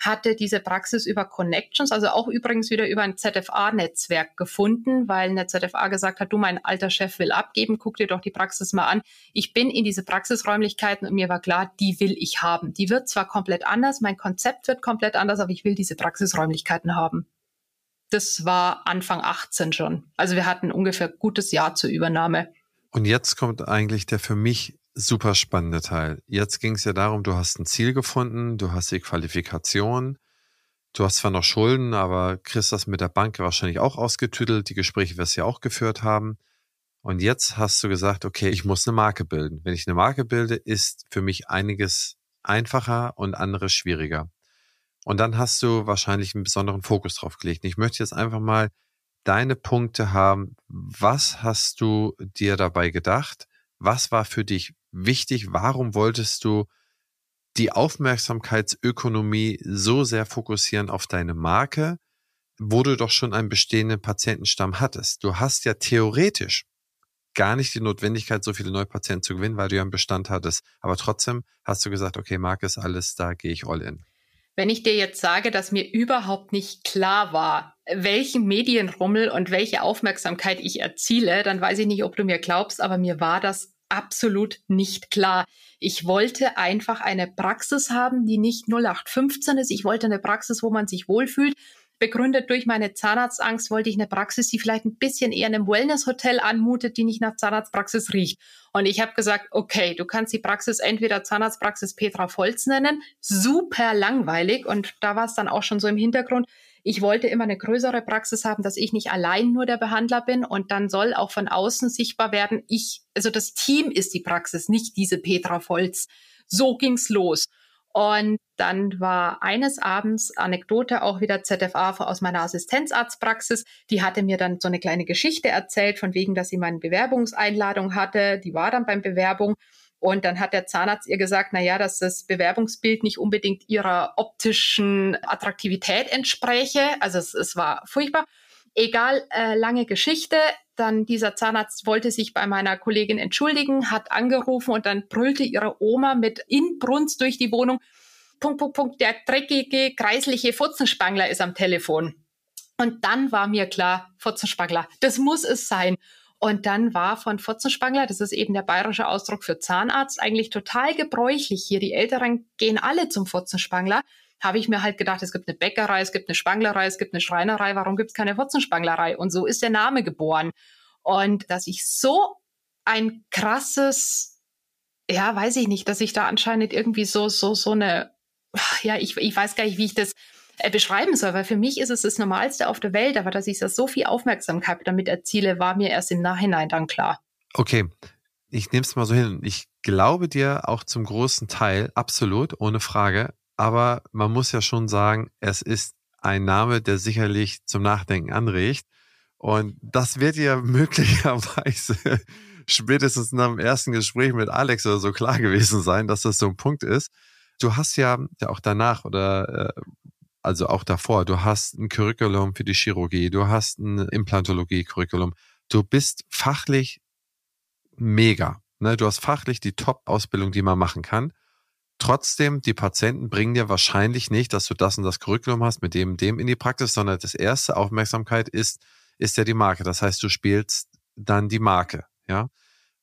hatte diese Praxis über Connections, also auch übrigens wieder über ein ZFA-Netzwerk gefunden, weil eine ZFA gesagt hat, du, mein alter Chef will abgeben, guck dir doch die Praxis mal an. Ich bin in diese Praxisräumlichkeiten und mir war klar, die will ich haben. Die wird zwar komplett anders, mein Konzept wird komplett anders, aber ich will diese Praxisräumlichkeiten haben. Das war Anfang 18 schon. Also wir hatten ungefähr gutes Jahr zur Übernahme. Und jetzt kommt eigentlich der für mich super spannende Teil. Jetzt ging es ja darum, du hast ein Ziel gefunden, du hast die Qualifikation, du hast zwar noch Schulden, aber kriegst das mit der Bank wahrscheinlich auch ausgetüdelt. Die Gespräche wirst du ja auch geführt haben. Und jetzt hast du gesagt, okay, ich muss eine Marke bilden. Wenn ich eine Marke bilde, ist für mich einiges einfacher und anderes schwieriger. Und dann hast du wahrscheinlich einen besonderen Fokus drauf gelegt. Ich möchte jetzt einfach mal deine Punkte haben. Was hast du dir dabei gedacht? Was war für dich wichtig? Warum wolltest du die Aufmerksamkeitsökonomie so sehr fokussieren auf deine Marke, wo du doch schon einen bestehenden Patientenstamm hattest? Du hast ja theoretisch gar nicht die Notwendigkeit, so viele neue Patienten zu gewinnen, weil du ja einen Bestand hattest. Aber trotzdem hast du gesagt, okay, Marke ist alles, da gehe ich all in. Wenn ich dir jetzt sage, dass mir überhaupt nicht klar war, welchen Medienrummel und welche Aufmerksamkeit ich erziele, dann weiß ich nicht, ob du mir glaubst, aber mir war das absolut nicht klar. Ich wollte einfach eine Praxis haben, die nicht 0815 ist. Ich wollte eine Praxis, wo man sich wohlfühlt. Begründet durch meine Zahnarztangst wollte ich eine Praxis, die vielleicht ein bisschen eher einem Wellness-Hotel anmutet, die nicht nach Zahnarztpraxis riecht. Und ich habe gesagt, okay, du kannst die Praxis entweder Zahnarztpraxis Petra Volz nennen, super langweilig. Und da war es dann auch schon so im Hintergrund. Ich wollte immer eine größere Praxis haben, dass ich nicht allein nur der Behandler bin und dann soll auch von außen sichtbar werden, ich, also das Team ist die Praxis, nicht diese Petra Volz. So ging's los. Und dann war eines Abends Anekdote auch wieder ZFA aus meiner Assistenzarztpraxis. Die hatte mir dann so eine kleine Geschichte erzählt, von wegen, dass sie meine Bewerbungseinladung hatte. Die war dann beim Bewerbung. Und dann hat der Zahnarzt ihr gesagt, na ja, dass das Bewerbungsbild nicht unbedingt ihrer optischen Attraktivität entspräche. Also es, es war furchtbar. Egal, äh, lange Geschichte. Dann dieser Zahnarzt wollte sich bei meiner Kollegin entschuldigen, hat angerufen und dann brüllte ihre Oma mit Inbrunst durch die Wohnung. Punkt, Punkt, Punkt, der dreckige, kreisliche Furzenspangler ist am Telefon. Und dann war mir klar, Furzenspangler, das muss es sein. Und dann war von Furzenspangler, das ist eben der bayerische Ausdruck für Zahnarzt, eigentlich total gebräuchlich hier. Die Älteren gehen alle zum Furzenspangler habe ich mir halt gedacht, es gibt eine Bäckerei, es gibt eine Spanglerei, es gibt eine Schreinerei, warum gibt es keine Wurzenspanglerei? Und so ist der Name geboren. Und dass ich so ein krasses, ja, weiß ich nicht, dass ich da anscheinend irgendwie so, so, so eine, ja, ich, ich weiß gar nicht, wie ich das beschreiben soll, weil für mich ist es das Normalste auf der Welt, aber dass ich da so viel Aufmerksamkeit damit erziele, war mir erst im Nachhinein dann klar. Okay, ich nehme es mal so hin. Ich glaube dir auch zum großen Teil, absolut, ohne Frage aber man muss ja schon sagen, es ist ein Name, der sicherlich zum Nachdenken anregt. Und das wird ja [laughs] möglicherweise spätestens nach dem ersten Gespräch mit Alex oder so klar gewesen sein, dass das so ein Punkt ist. Du hast ja, ja auch danach oder äh, also auch davor, du hast ein Curriculum für die Chirurgie, du hast ein Implantologie-Curriculum. Du bist fachlich mega. Ne? Du hast fachlich die Top-Ausbildung, die man machen kann. Trotzdem, die Patienten bringen dir wahrscheinlich nicht, dass du das und das Curriculum hast mit dem dem in die Praxis, sondern das erste Aufmerksamkeit ist, ist ja die Marke. Das heißt, du spielst dann die Marke, ja.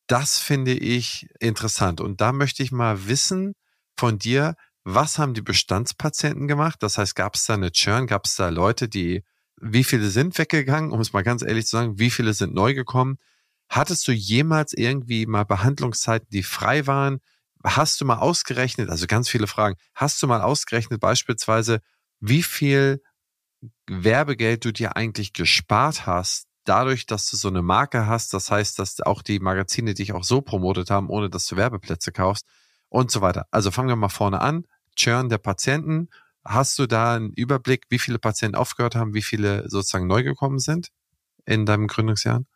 Das finde ich interessant. Und da möchte ich mal wissen von dir, was haben die Bestandspatienten gemacht? Das heißt, gab es da eine Churn? Gab es da Leute, die, wie viele sind weggegangen? Um es mal ganz ehrlich zu sagen, wie viele sind neu gekommen? Hattest du jemals irgendwie mal Behandlungszeiten, die frei waren? hast du mal ausgerechnet, also ganz viele Fragen, hast du mal ausgerechnet beispielsweise, wie viel Werbegeld du dir eigentlich gespart hast, dadurch, dass du so eine Marke hast, das heißt, dass auch die Magazine dich auch so promotet haben, ohne dass du Werbeplätze kaufst und so weiter. Also fangen wir mal vorne an. Churn der Patienten. Hast du da einen Überblick, wie viele Patienten aufgehört haben, wie viele sozusagen neu gekommen sind in deinem Gründungsjahren?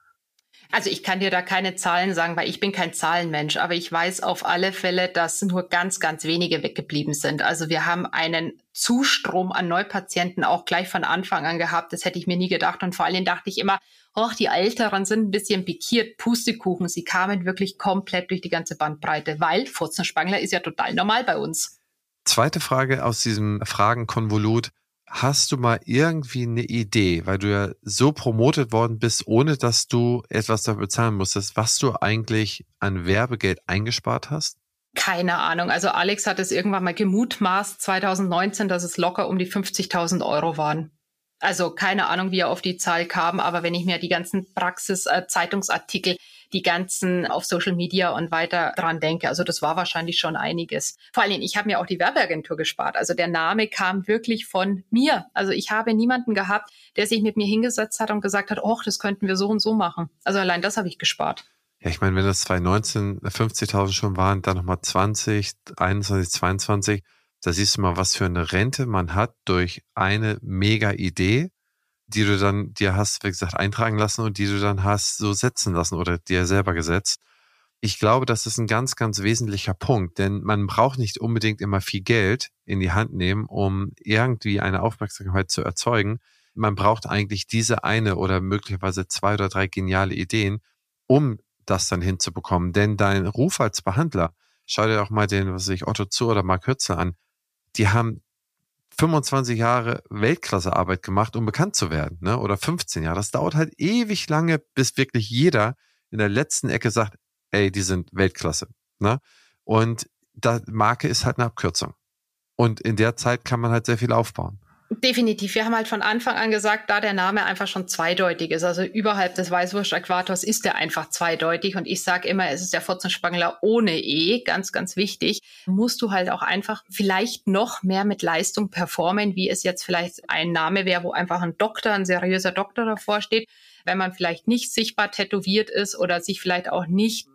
Also ich kann dir da keine Zahlen sagen, weil ich bin kein Zahlenmensch, aber ich weiß auf alle Fälle, dass nur ganz, ganz wenige weggeblieben sind. Also wir haben einen Zustrom an Neupatienten auch gleich von Anfang an gehabt. Das hätte ich mir nie gedacht. Und vor allem dachte ich immer, oh, die Älteren sind ein bisschen pikiert, Pustekuchen. Sie kamen wirklich komplett durch die ganze Bandbreite, weil Furzenspangler ist ja total normal bei uns. Zweite Frage aus diesem Fragenkonvolut. Hast du mal irgendwie eine Idee, weil du ja so promotet worden bist, ohne dass du etwas dafür bezahlen musstest, was du eigentlich an Werbegeld eingespart hast? Keine Ahnung. Also Alex hat es irgendwann mal gemutmaßt, 2019, dass es locker um die 50.000 Euro waren. Also keine Ahnung, wie er auf die Zahl kam, aber wenn ich mir die ganzen Praxis-Zeitungsartikel äh, die ganzen auf Social Media und weiter dran denke. Also das war wahrscheinlich schon einiges. Vor allen Dingen, ich habe mir auch die Werbeagentur gespart. Also der Name kam wirklich von mir. Also ich habe niemanden gehabt, der sich mit mir hingesetzt hat und gesagt hat, oh, das könnten wir so und so machen. Also allein das habe ich gespart. Ja, ich meine, wenn das 2019 50.000 schon waren, dann nochmal 20, 21, 22, da siehst du mal, was für eine Rente man hat durch eine mega Idee die du dann dir hast, wie gesagt, eintragen lassen und die du dann hast so setzen lassen oder dir selber gesetzt. Ich glaube, das ist ein ganz, ganz wesentlicher Punkt, denn man braucht nicht unbedingt immer viel Geld in die Hand nehmen, um irgendwie eine Aufmerksamkeit zu erzeugen. Man braucht eigentlich diese eine oder möglicherweise zwei oder drei geniale Ideen, um das dann hinzubekommen. Denn dein Ruf als Behandler, schau dir auch mal den, was weiß ich, Otto Zu oder Mark Hürzel an, die haben 25 Jahre Weltklassearbeit gemacht, um bekannt zu werden, ne? oder 15 Jahre. Das dauert halt ewig lange, bis wirklich jeder in der letzten Ecke sagt, ey, die sind Weltklasse. Ne? Und da Marke ist halt eine Abkürzung. Und in der Zeit kann man halt sehr viel aufbauen. Definitiv. Wir haben halt von Anfang an gesagt, da der Name einfach schon zweideutig ist, also überhalb des Weißwurst-Äquators ist der einfach zweideutig. Und ich sage immer, es ist der Fotzenspangler ohne E, ganz, ganz wichtig. Musst du halt auch einfach vielleicht noch mehr mit Leistung performen, wie es jetzt vielleicht ein Name wäre, wo einfach ein Doktor, ein seriöser Doktor davor steht. Wenn man vielleicht nicht sichtbar tätowiert ist oder sich vielleicht auch nicht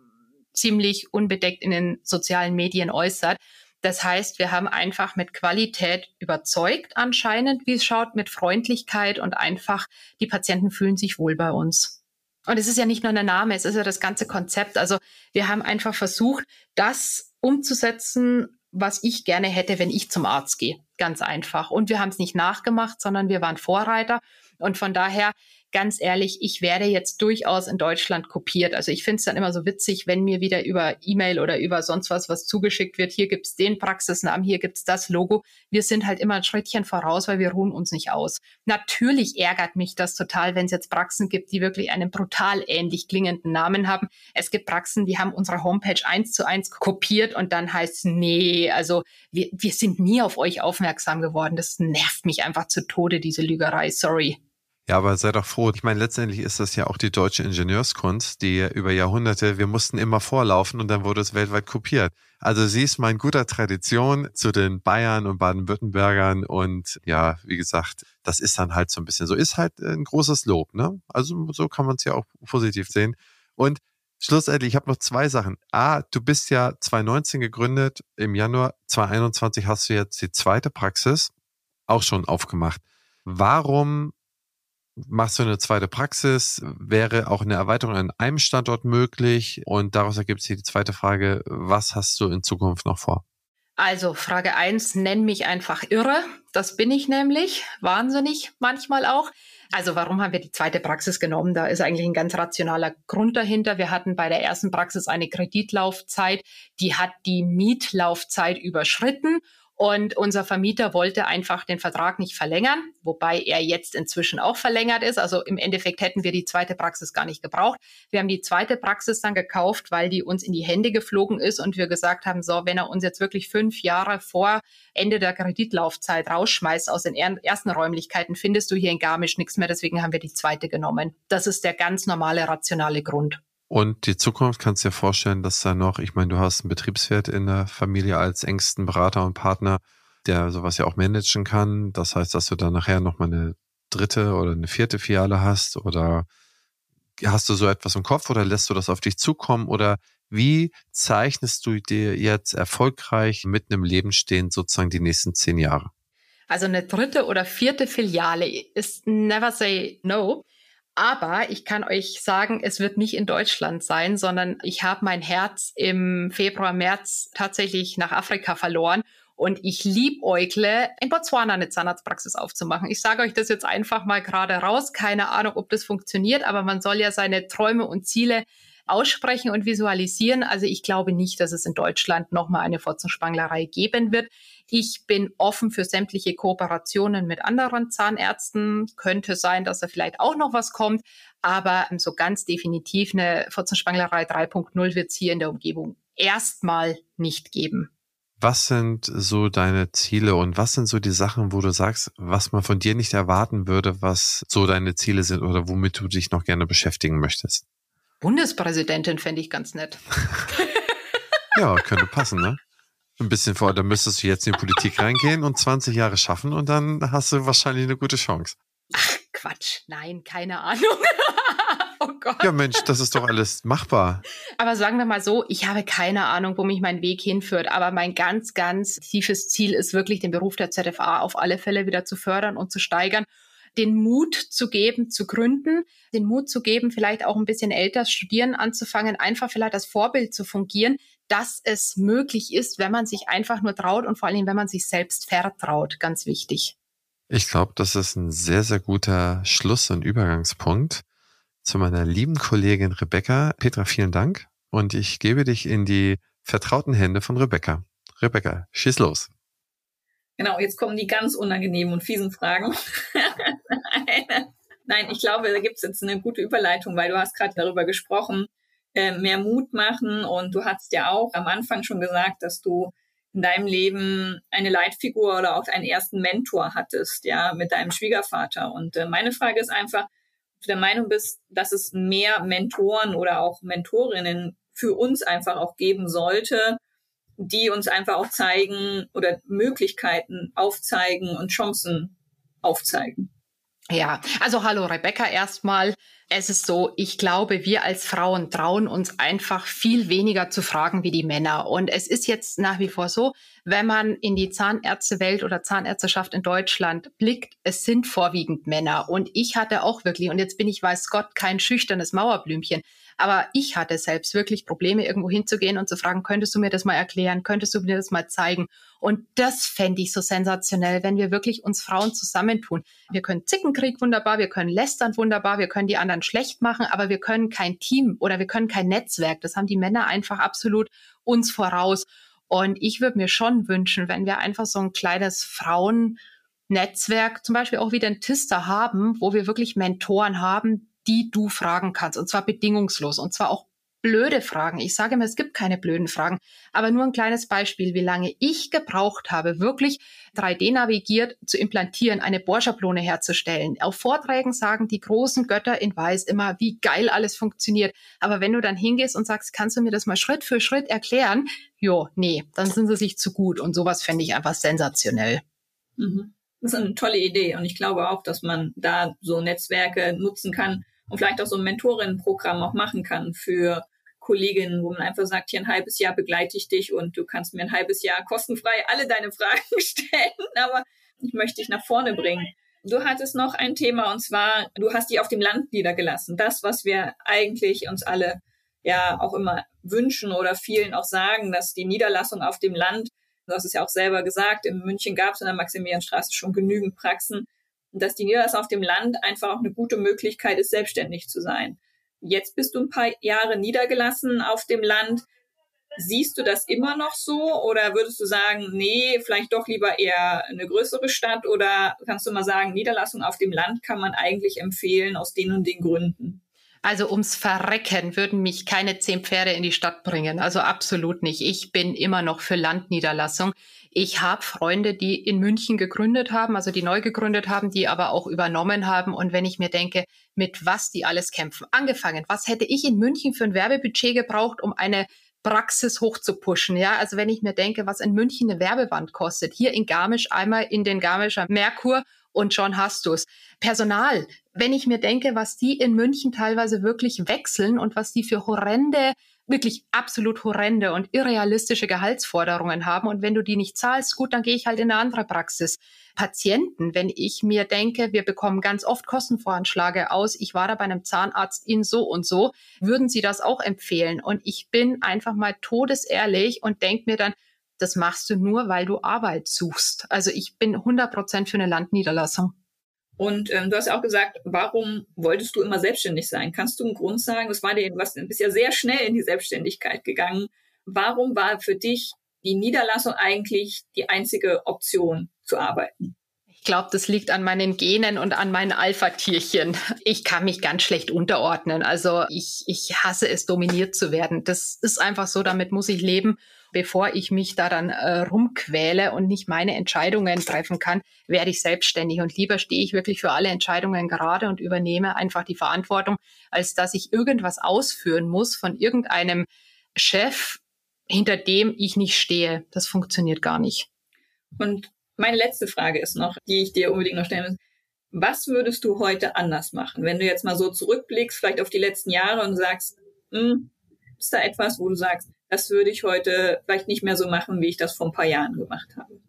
ziemlich unbedeckt in den sozialen Medien äußert. Das heißt, wir haben einfach mit Qualität überzeugt anscheinend, wie es schaut, mit Freundlichkeit und einfach, die Patienten fühlen sich wohl bei uns. Und es ist ja nicht nur der Name, es ist ja das ganze Konzept. Also wir haben einfach versucht, das umzusetzen, was ich gerne hätte, wenn ich zum Arzt gehe. Ganz einfach. Und wir haben es nicht nachgemacht, sondern wir waren Vorreiter. Und von daher ganz ehrlich, ich werde jetzt durchaus in Deutschland kopiert. Also ich finde es dann immer so witzig, wenn mir wieder über E-Mail oder über sonst was was zugeschickt wird. Hier gibt's den Praxisnamen, hier gibt's das Logo. Wir sind halt immer ein Schrittchen voraus, weil wir ruhen uns nicht aus. Natürlich ärgert mich das total, wenn es jetzt Praxen gibt, die wirklich einen brutal ähnlich klingenden Namen haben. Es gibt Praxen, die haben unsere Homepage eins zu eins kopiert und dann heißt nee, also wir, wir sind nie auf euch aufmerksam geworden. Das nervt mich einfach zu Tode, diese Lügerei. Sorry. Ja, aber sei doch froh. Ich meine, letztendlich ist das ja auch die deutsche Ingenieurskunst, die über Jahrhunderte, wir mussten immer vorlaufen und dann wurde es weltweit kopiert. Also sie ist mein guter Tradition zu den Bayern und Baden-Württembergern und ja, wie gesagt, das ist dann halt so ein bisschen, so ist halt ein großes Lob, ne? Also so kann man es ja auch positiv sehen. Und schlussendlich, ich habe noch zwei Sachen. A, du bist ja 2019 gegründet, im Januar 2021 hast du jetzt die zweite Praxis auch schon aufgemacht. Warum machst du eine zweite Praxis? Wäre auch eine Erweiterung an einem Standort möglich? Und daraus ergibt sich die zweite Frage, was hast du in Zukunft noch vor? Also Frage eins: nenn mich einfach irre. Das bin ich nämlich, wahnsinnig manchmal auch. Also warum haben wir die zweite Praxis genommen? Da ist eigentlich ein ganz rationaler Grund dahinter. Wir hatten bei der ersten Praxis eine Kreditlaufzeit, die hat die Mietlaufzeit überschritten und unser Vermieter wollte einfach den Vertrag nicht verlängern, wobei er jetzt inzwischen auch verlängert ist. Also im Endeffekt hätten wir die zweite Praxis gar nicht gebraucht. Wir haben die zweite Praxis dann gekauft, weil die uns in die Hände geflogen ist und wir gesagt haben, so, wenn er uns jetzt wirklich fünf Jahre vor Ende der Kreditlaufzeit rausschmeißt aus den ersten Räumlichkeiten, findest du hier in Garmisch nichts mehr. Deswegen haben wir die zweite genommen. Das ist der ganz normale, rationale Grund. Und die Zukunft kannst du dir vorstellen, dass da noch, ich meine, du hast einen Betriebswirt in der Familie als engsten Berater und Partner, der sowas ja auch managen kann. Das heißt, dass du dann nachher nochmal eine dritte oder eine vierte Filiale hast oder hast du so etwas im Kopf oder lässt du das auf dich zukommen oder wie zeichnest du dir jetzt erfolgreich mitten im Leben stehend sozusagen die nächsten zehn Jahre? Also eine dritte oder vierte Filiale ist never say no. Aber ich kann euch sagen, es wird nicht in Deutschland sein, sondern ich habe mein Herz im Februar, März tatsächlich nach Afrika verloren. Und ich liebäugle, in Botswana eine Zahnarztpraxis aufzumachen. Ich sage euch das jetzt einfach mal gerade raus. Keine Ahnung, ob das funktioniert, aber man soll ja seine Träume und Ziele aussprechen und visualisieren. Also ich glaube nicht, dass es in Deutschland nochmal eine Fotzenspanglerei geben wird. Ich bin offen für sämtliche Kooperationen mit anderen Zahnärzten. Könnte sein, dass da vielleicht auch noch was kommt. Aber so ganz definitiv eine Furzenspanglerei 3.0 wird es hier in der Umgebung erstmal nicht geben. Was sind so deine Ziele und was sind so die Sachen, wo du sagst, was man von dir nicht erwarten würde, was so deine Ziele sind oder womit du dich noch gerne beschäftigen möchtest? Bundespräsidentin fände ich ganz nett. [laughs] ja, könnte passen, ne? Ein bisschen vor, dann müsstest du jetzt in die Politik reingehen und 20 Jahre schaffen und dann hast du wahrscheinlich eine gute Chance. Ach, Quatsch, nein, keine Ahnung. [laughs] oh Gott. Ja, Mensch, das ist doch alles machbar. Aber sagen wir mal so, ich habe keine Ahnung, wo mich mein Weg hinführt. Aber mein ganz, ganz tiefes Ziel ist wirklich, den Beruf der ZFA auf alle Fälle wieder zu fördern und zu steigern den Mut zu geben, zu gründen, den Mut zu geben, vielleicht auch ein bisschen älter studieren anzufangen, einfach vielleicht als Vorbild zu fungieren, dass es möglich ist, wenn man sich einfach nur traut und vor allem, wenn man sich selbst vertraut. Ganz wichtig. Ich glaube, das ist ein sehr, sehr guter Schluss und Übergangspunkt zu meiner lieben Kollegin Rebecca. Petra, vielen Dank. Und ich gebe dich in die vertrauten Hände von Rebecca. Rebecca, schieß los. Genau, jetzt kommen die ganz unangenehmen und fiesen Fragen. [laughs] Nein, ich glaube, da gibt es jetzt eine gute Überleitung, weil du hast gerade darüber gesprochen, äh, mehr Mut machen. Und du hast ja auch am Anfang schon gesagt, dass du in deinem Leben eine Leitfigur oder auch einen ersten Mentor hattest, ja, mit deinem Schwiegervater. Und äh, meine Frage ist einfach, ob du der Meinung bist, dass es mehr Mentoren oder auch Mentorinnen für uns einfach auch geben sollte, die uns einfach auch zeigen oder Möglichkeiten aufzeigen und Chancen aufzeigen. Ja, also hallo Rebecca erstmal. Es ist so, ich glaube, wir als Frauen trauen uns einfach viel weniger zu fragen wie die Männer. Und es ist jetzt nach wie vor so, wenn man in die Zahnärztewelt oder Zahnärzteschaft in Deutschland blickt, es sind vorwiegend Männer. Und ich hatte auch wirklich, und jetzt bin ich, weiß Gott, kein schüchternes Mauerblümchen. Aber ich hatte selbst wirklich Probleme, irgendwo hinzugehen und zu fragen, könntest du mir das mal erklären? Könntest du mir das mal zeigen? Und das fände ich so sensationell, wenn wir wirklich uns Frauen zusammentun. Wir können Zickenkrieg wunderbar, wir können lästern wunderbar, wir können die anderen schlecht machen, aber wir können kein Team oder wir können kein Netzwerk. Das haben die Männer einfach absolut uns voraus. Und ich würde mir schon wünschen, wenn wir einfach so ein kleines Frauennetzwerk, zum Beispiel auch wie den Tister haben, wo wir wirklich Mentoren haben, die du fragen kannst. Und zwar bedingungslos. Und zwar auch blöde Fragen. Ich sage mir, es gibt keine blöden Fragen. Aber nur ein kleines Beispiel, wie lange ich gebraucht habe, wirklich 3D-navigiert zu implantieren, eine Bohrschablone herzustellen. Auf Vorträgen sagen die großen Götter in Weiß immer, wie geil alles funktioniert. Aber wenn du dann hingehst und sagst, kannst du mir das mal Schritt für Schritt erklären? Jo, nee, dann sind sie sich zu gut. Und sowas fände ich einfach sensationell. Mhm. Das ist eine tolle Idee. Und ich glaube auch, dass man da so Netzwerke nutzen kann, und vielleicht auch so ein Mentorinnenprogramm auch machen kann für Kolleginnen, wo man einfach sagt, hier ein halbes Jahr begleite ich dich und du kannst mir ein halbes Jahr kostenfrei alle deine [laughs] Fragen stellen, aber ich möchte dich nach vorne bringen. Du hattest noch ein Thema und zwar, du hast dich auf dem Land niedergelassen. Das, was wir eigentlich uns alle ja auch immer wünschen oder vielen auch sagen, dass die Niederlassung auf dem Land, du hast es ja auch selber gesagt, in München gab es in der Maximilianstraße schon genügend Praxen, dass die Niederlassung auf dem Land einfach auch eine gute Möglichkeit ist, selbstständig zu sein. Jetzt bist du ein paar Jahre niedergelassen auf dem Land. Siehst du das immer noch so oder würdest du sagen, nee, vielleicht doch lieber eher eine größere Stadt oder kannst du mal sagen, Niederlassung auf dem Land kann man eigentlich empfehlen aus den und den Gründen? Also ums Verrecken würden mich keine zehn Pferde in die Stadt bringen. Also absolut nicht. Ich bin immer noch für Landniederlassung. Ich habe Freunde, die in München gegründet haben, also die neu gegründet haben, die aber auch übernommen haben. Und wenn ich mir denke, mit was die alles kämpfen, angefangen, was hätte ich in München für ein Werbebudget gebraucht, um eine Praxis hochzupushen. Ja, also wenn ich mir denke, was in München eine Werbewand kostet, hier in Garmisch einmal in den Garmischer Merkur und schon hast du's. Personal, wenn ich mir denke, was die in München teilweise wirklich wechseln und was die für horrende wirklich absolut horrende und irrealistische Gehaltsforderungen haben. Und wenn du die nicht zahlst, gut, dann gehe ich halt in eine andere Praxis. Patienten, wenn ich mir denke, wir bekommen ganz oft Kostenvoranschläge aus, ich war da bei einem Zahnarzt in so und so, würden Sie das auch empfehlen? Und ich bin einfach mal todesehrlich und denke mir dann, das machst du nur, weil du Arbeit suchst. Also ich bin 100 Prozent für eine Landniederlassung. Und ähm, du hast ja auch gesagt, warum wolltest du immer selbstständig sein? Kannst du einen Grund sagen? Das war dir, du bist ja sehr schnell in die Selbstständigkeit gegangen. Warum war für dich die Niederlassung eigentlich die einzige Option zu arbeiten? Ich glaube, das liegt an meinen Genen und an meinen Alpha-Tierchen. Ich kann mich ganz schlecht unterordnen. Also ich, ich hasse es, dominiert zu werden. Das ist einfach so, damit muss ich leben bevor ich mich da dann äh, rumquäle und nicht meine Entscheidungen treffen kann, werde ich selbstständig. Und lieber stehe ich wirklich für alle Entscheidungen gerade und übernehme einfach die Verantwortung, als dass ich irgendwas ausführen muss von irgendeinem Chef, hinter dem ich nicht stehe. Das funktioniert gar nicht. Und meine letzte Frage ist noch, die ich dir unbedingt noch stellen muss. Was würdest du heute anders machen, wenn du jetzt mal so zurückblickst, vielleicht auf die letzten Jahre und sagst, hm, ist da etwas, wo du sagst, das würde ich heute vielleicht nicht mehr so machen, wie ich das vor ein paar Jahren gemacht habe.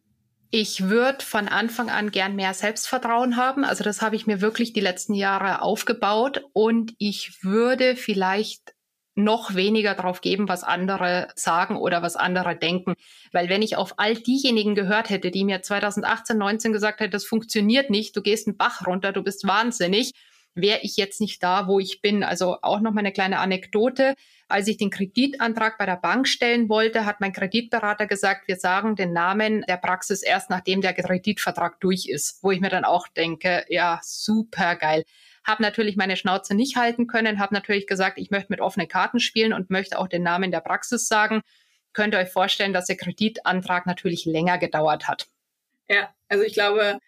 Ich würde von Anfang an gern mehr Selbstvertrauen haben. Also das habe ich mir wirklich die letzten Jahre aufgebaut und ich würde vielleicht noch weniger drauf geben, was andere sagen oder was andere denken. Weil wenn ich auf all diejenigen gehört hätte, die mir 2018, 19 gesagt hätten, das funktioniert nicht, du gehst einen Bach runter, du bist wahnsinnig, wäre ich jetzt nicht da, wo ich bin. Also auch noch mal eine kleine Anekdote. Als ich den Kreditantrag bei der Bank stellen wollte, hat mein Kreditberater gesagt, wir sagen den Namen der Praxis erst, nachdem der Kreditvertrag durch ist. Wo ich mir dann auch denke, ja, super geil. Habe natürlich meine Schnauze nicht halten können, habe natürlich gesagt, ich möchte mit offenen Karten spielen und möchte auch den Namen der Praxis sagen. Könnt ihr euch vorstellen, dass der Kreditantrag natürlich länger gedauert hat. Ja, also ich glaube,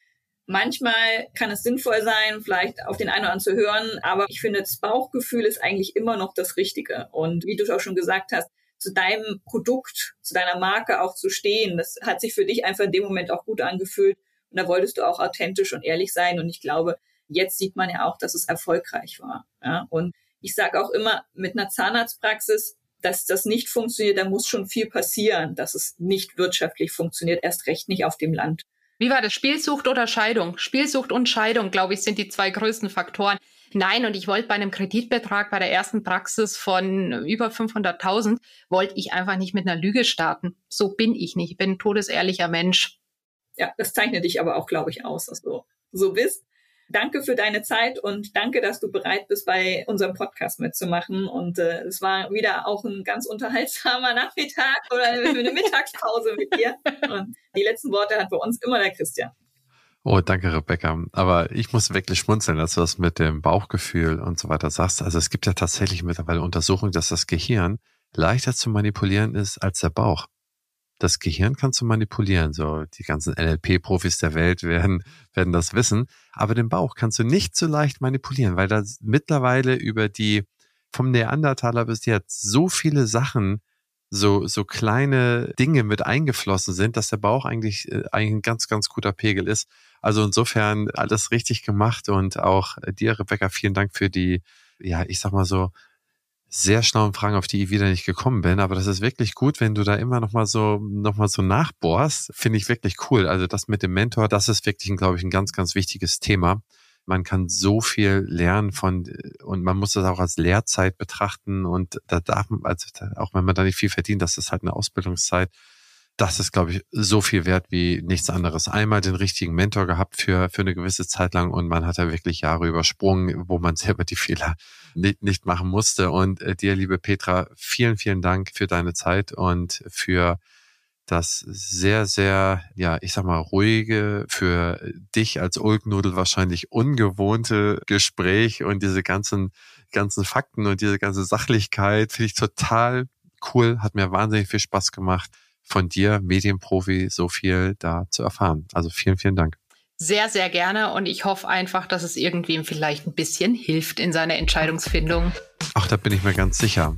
Manchmal kann es sinnvoll sein, vielleicht auf den einen oder anderen zu hören, aber ich finde, das Bauchgefühl ist eigentlich immer noch das Richtige. Und wie du auch schon gesagt hast, zu deinem Produkt, zu deiner Marke auch zu stehen, das hat sich für dich einfach in dem Moment auch gut angefühlt. Und da wolltest du auch authentisch und ehrlich sein. Und ich glaube, jetzt sieht man ja auch, dass es erfolgreich war. Ja? Und ich sage auch immer, mit einer Zahnarztpraxis, dass das nicht funktioniert, da muss schon viel passieren, dass es nicht wirtschaftlich funktioniert, erst recht nicht auf dem Land. Wie war das? Spielsucht oder Scheidung? Spielsucht und Scheidung, glaube ich, sind die zwei größten Faktoren. Nein, und ich wollte bei einem Kreditbetrag bei der ersten Praxis von über 500.000, wollte ich einfach nicht mit einer Lüge starten. So bin ich nicht. Ich bin ein todesehrlicher Mensch. Ja, das zeichnet dich aber auch, glaube ich, aus, dass du so bist. Danke für deine Zeit und danke, dass du bereit bist, bei unserem Podcast mitzumachen. Und äh, es war wieder auch ein ganz unterhaltsamer [laughs] Nachmittag oder eine Mittagspause mit dir. Und die letzten Worte hat bei uns immer der Christian. Oh, danke, Rebecca. Aber ich muss wirklich schmunzeln, dass du das mit dem Bauchgefühl und so weiter sagst. Also es gibt ja tatsächlich mittlerweile Untersuchungen, dass das Gehirn leichter zu manipulieren ist als der Bauch das Gehirn kannst du manipulieren. So, die ganzen NLP-Profis der Welt werden, [laughs] werden das wissen. Aber den Bauch kannst du nicht so leicht manipulieren, weil da mittlerweile über die, vom Neandertaler bis jetzt so viele Sachen, so, so kleine Dinge mit eingeflossen sind, dass der Bauch eigentlich, äh, eigentlich ein ganz, ganz guter Pegel ist. Also insofern alles richtig gemacht und auch dir, Rebecca, vielen Dank für die, ja, ich sag mal so, sehr schlauen Fragen, auf die ich wieder nicht gekommen bin. Aber das ist wirklich gut, wenn du da immer noch mal so, noch mal so nachbohrst. Finde ich wirklich cool. Also das mit dem Mentor, das ist wirklich, glaube ich, ein ganz, ganz wichtiges Thema. Man kann so viel lernen von, und man muss das auch als Lehrzeit betrachten. Und da darf man, also auch wenn man da nicht viel verdient, das ist halt eine Ausbildungszeit das ist, glaube ich, so viel wert wie nichts anderes. Einmal den richtigen Mentor gehabt für, für eine gewisse Zeit lang und man hat ja wirklich Jahre übersprungen, wo man [laughs] selber die Fehler nicht, nicht machen musste. Und äh, dir, liebe Petra, vielen, vielen Dank für deine Zeit und für das sehr, sehr, ja, ich sag mal, ruhige, für dich als Ulknudel wahrscheinlich ungewohnte Gespräch und diese ganzen, ganzen Fakten und diese ganze Sachlichkeit finde ich total cool, hat mir wahnsinnig viel Spaß gemacht von dir, Medienprofi, so viel da zu erfahren. Also vielen, vielen Dank. Sehr, sehr gerne und ich hoffe einfach, dass es irgendwem vielleicht ein bisschen hilft in seiner Entscheidungsfindung. Ach, da bin ich mir ganz sicher.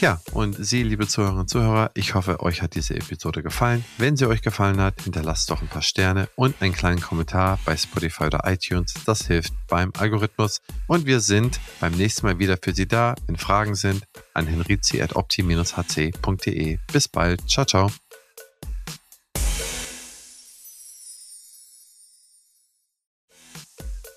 Ja, und Sie, liebe Zuhörerinnen und Zuhörer, ich hoffe, euch hat diese Episode gefallen. Wenn sie euch gefallen hat, hinterlasst doch ein paar Sterne und einen kleinen Kommentar bei Spotify oder iTunes. Das hilft beim Algorithmus. Und wir sind beim nächsten Mal wieder für Sie da. Wenn Fragen sind, an henrizi.opti-hc.de. Bis bald. Ciao, ciao.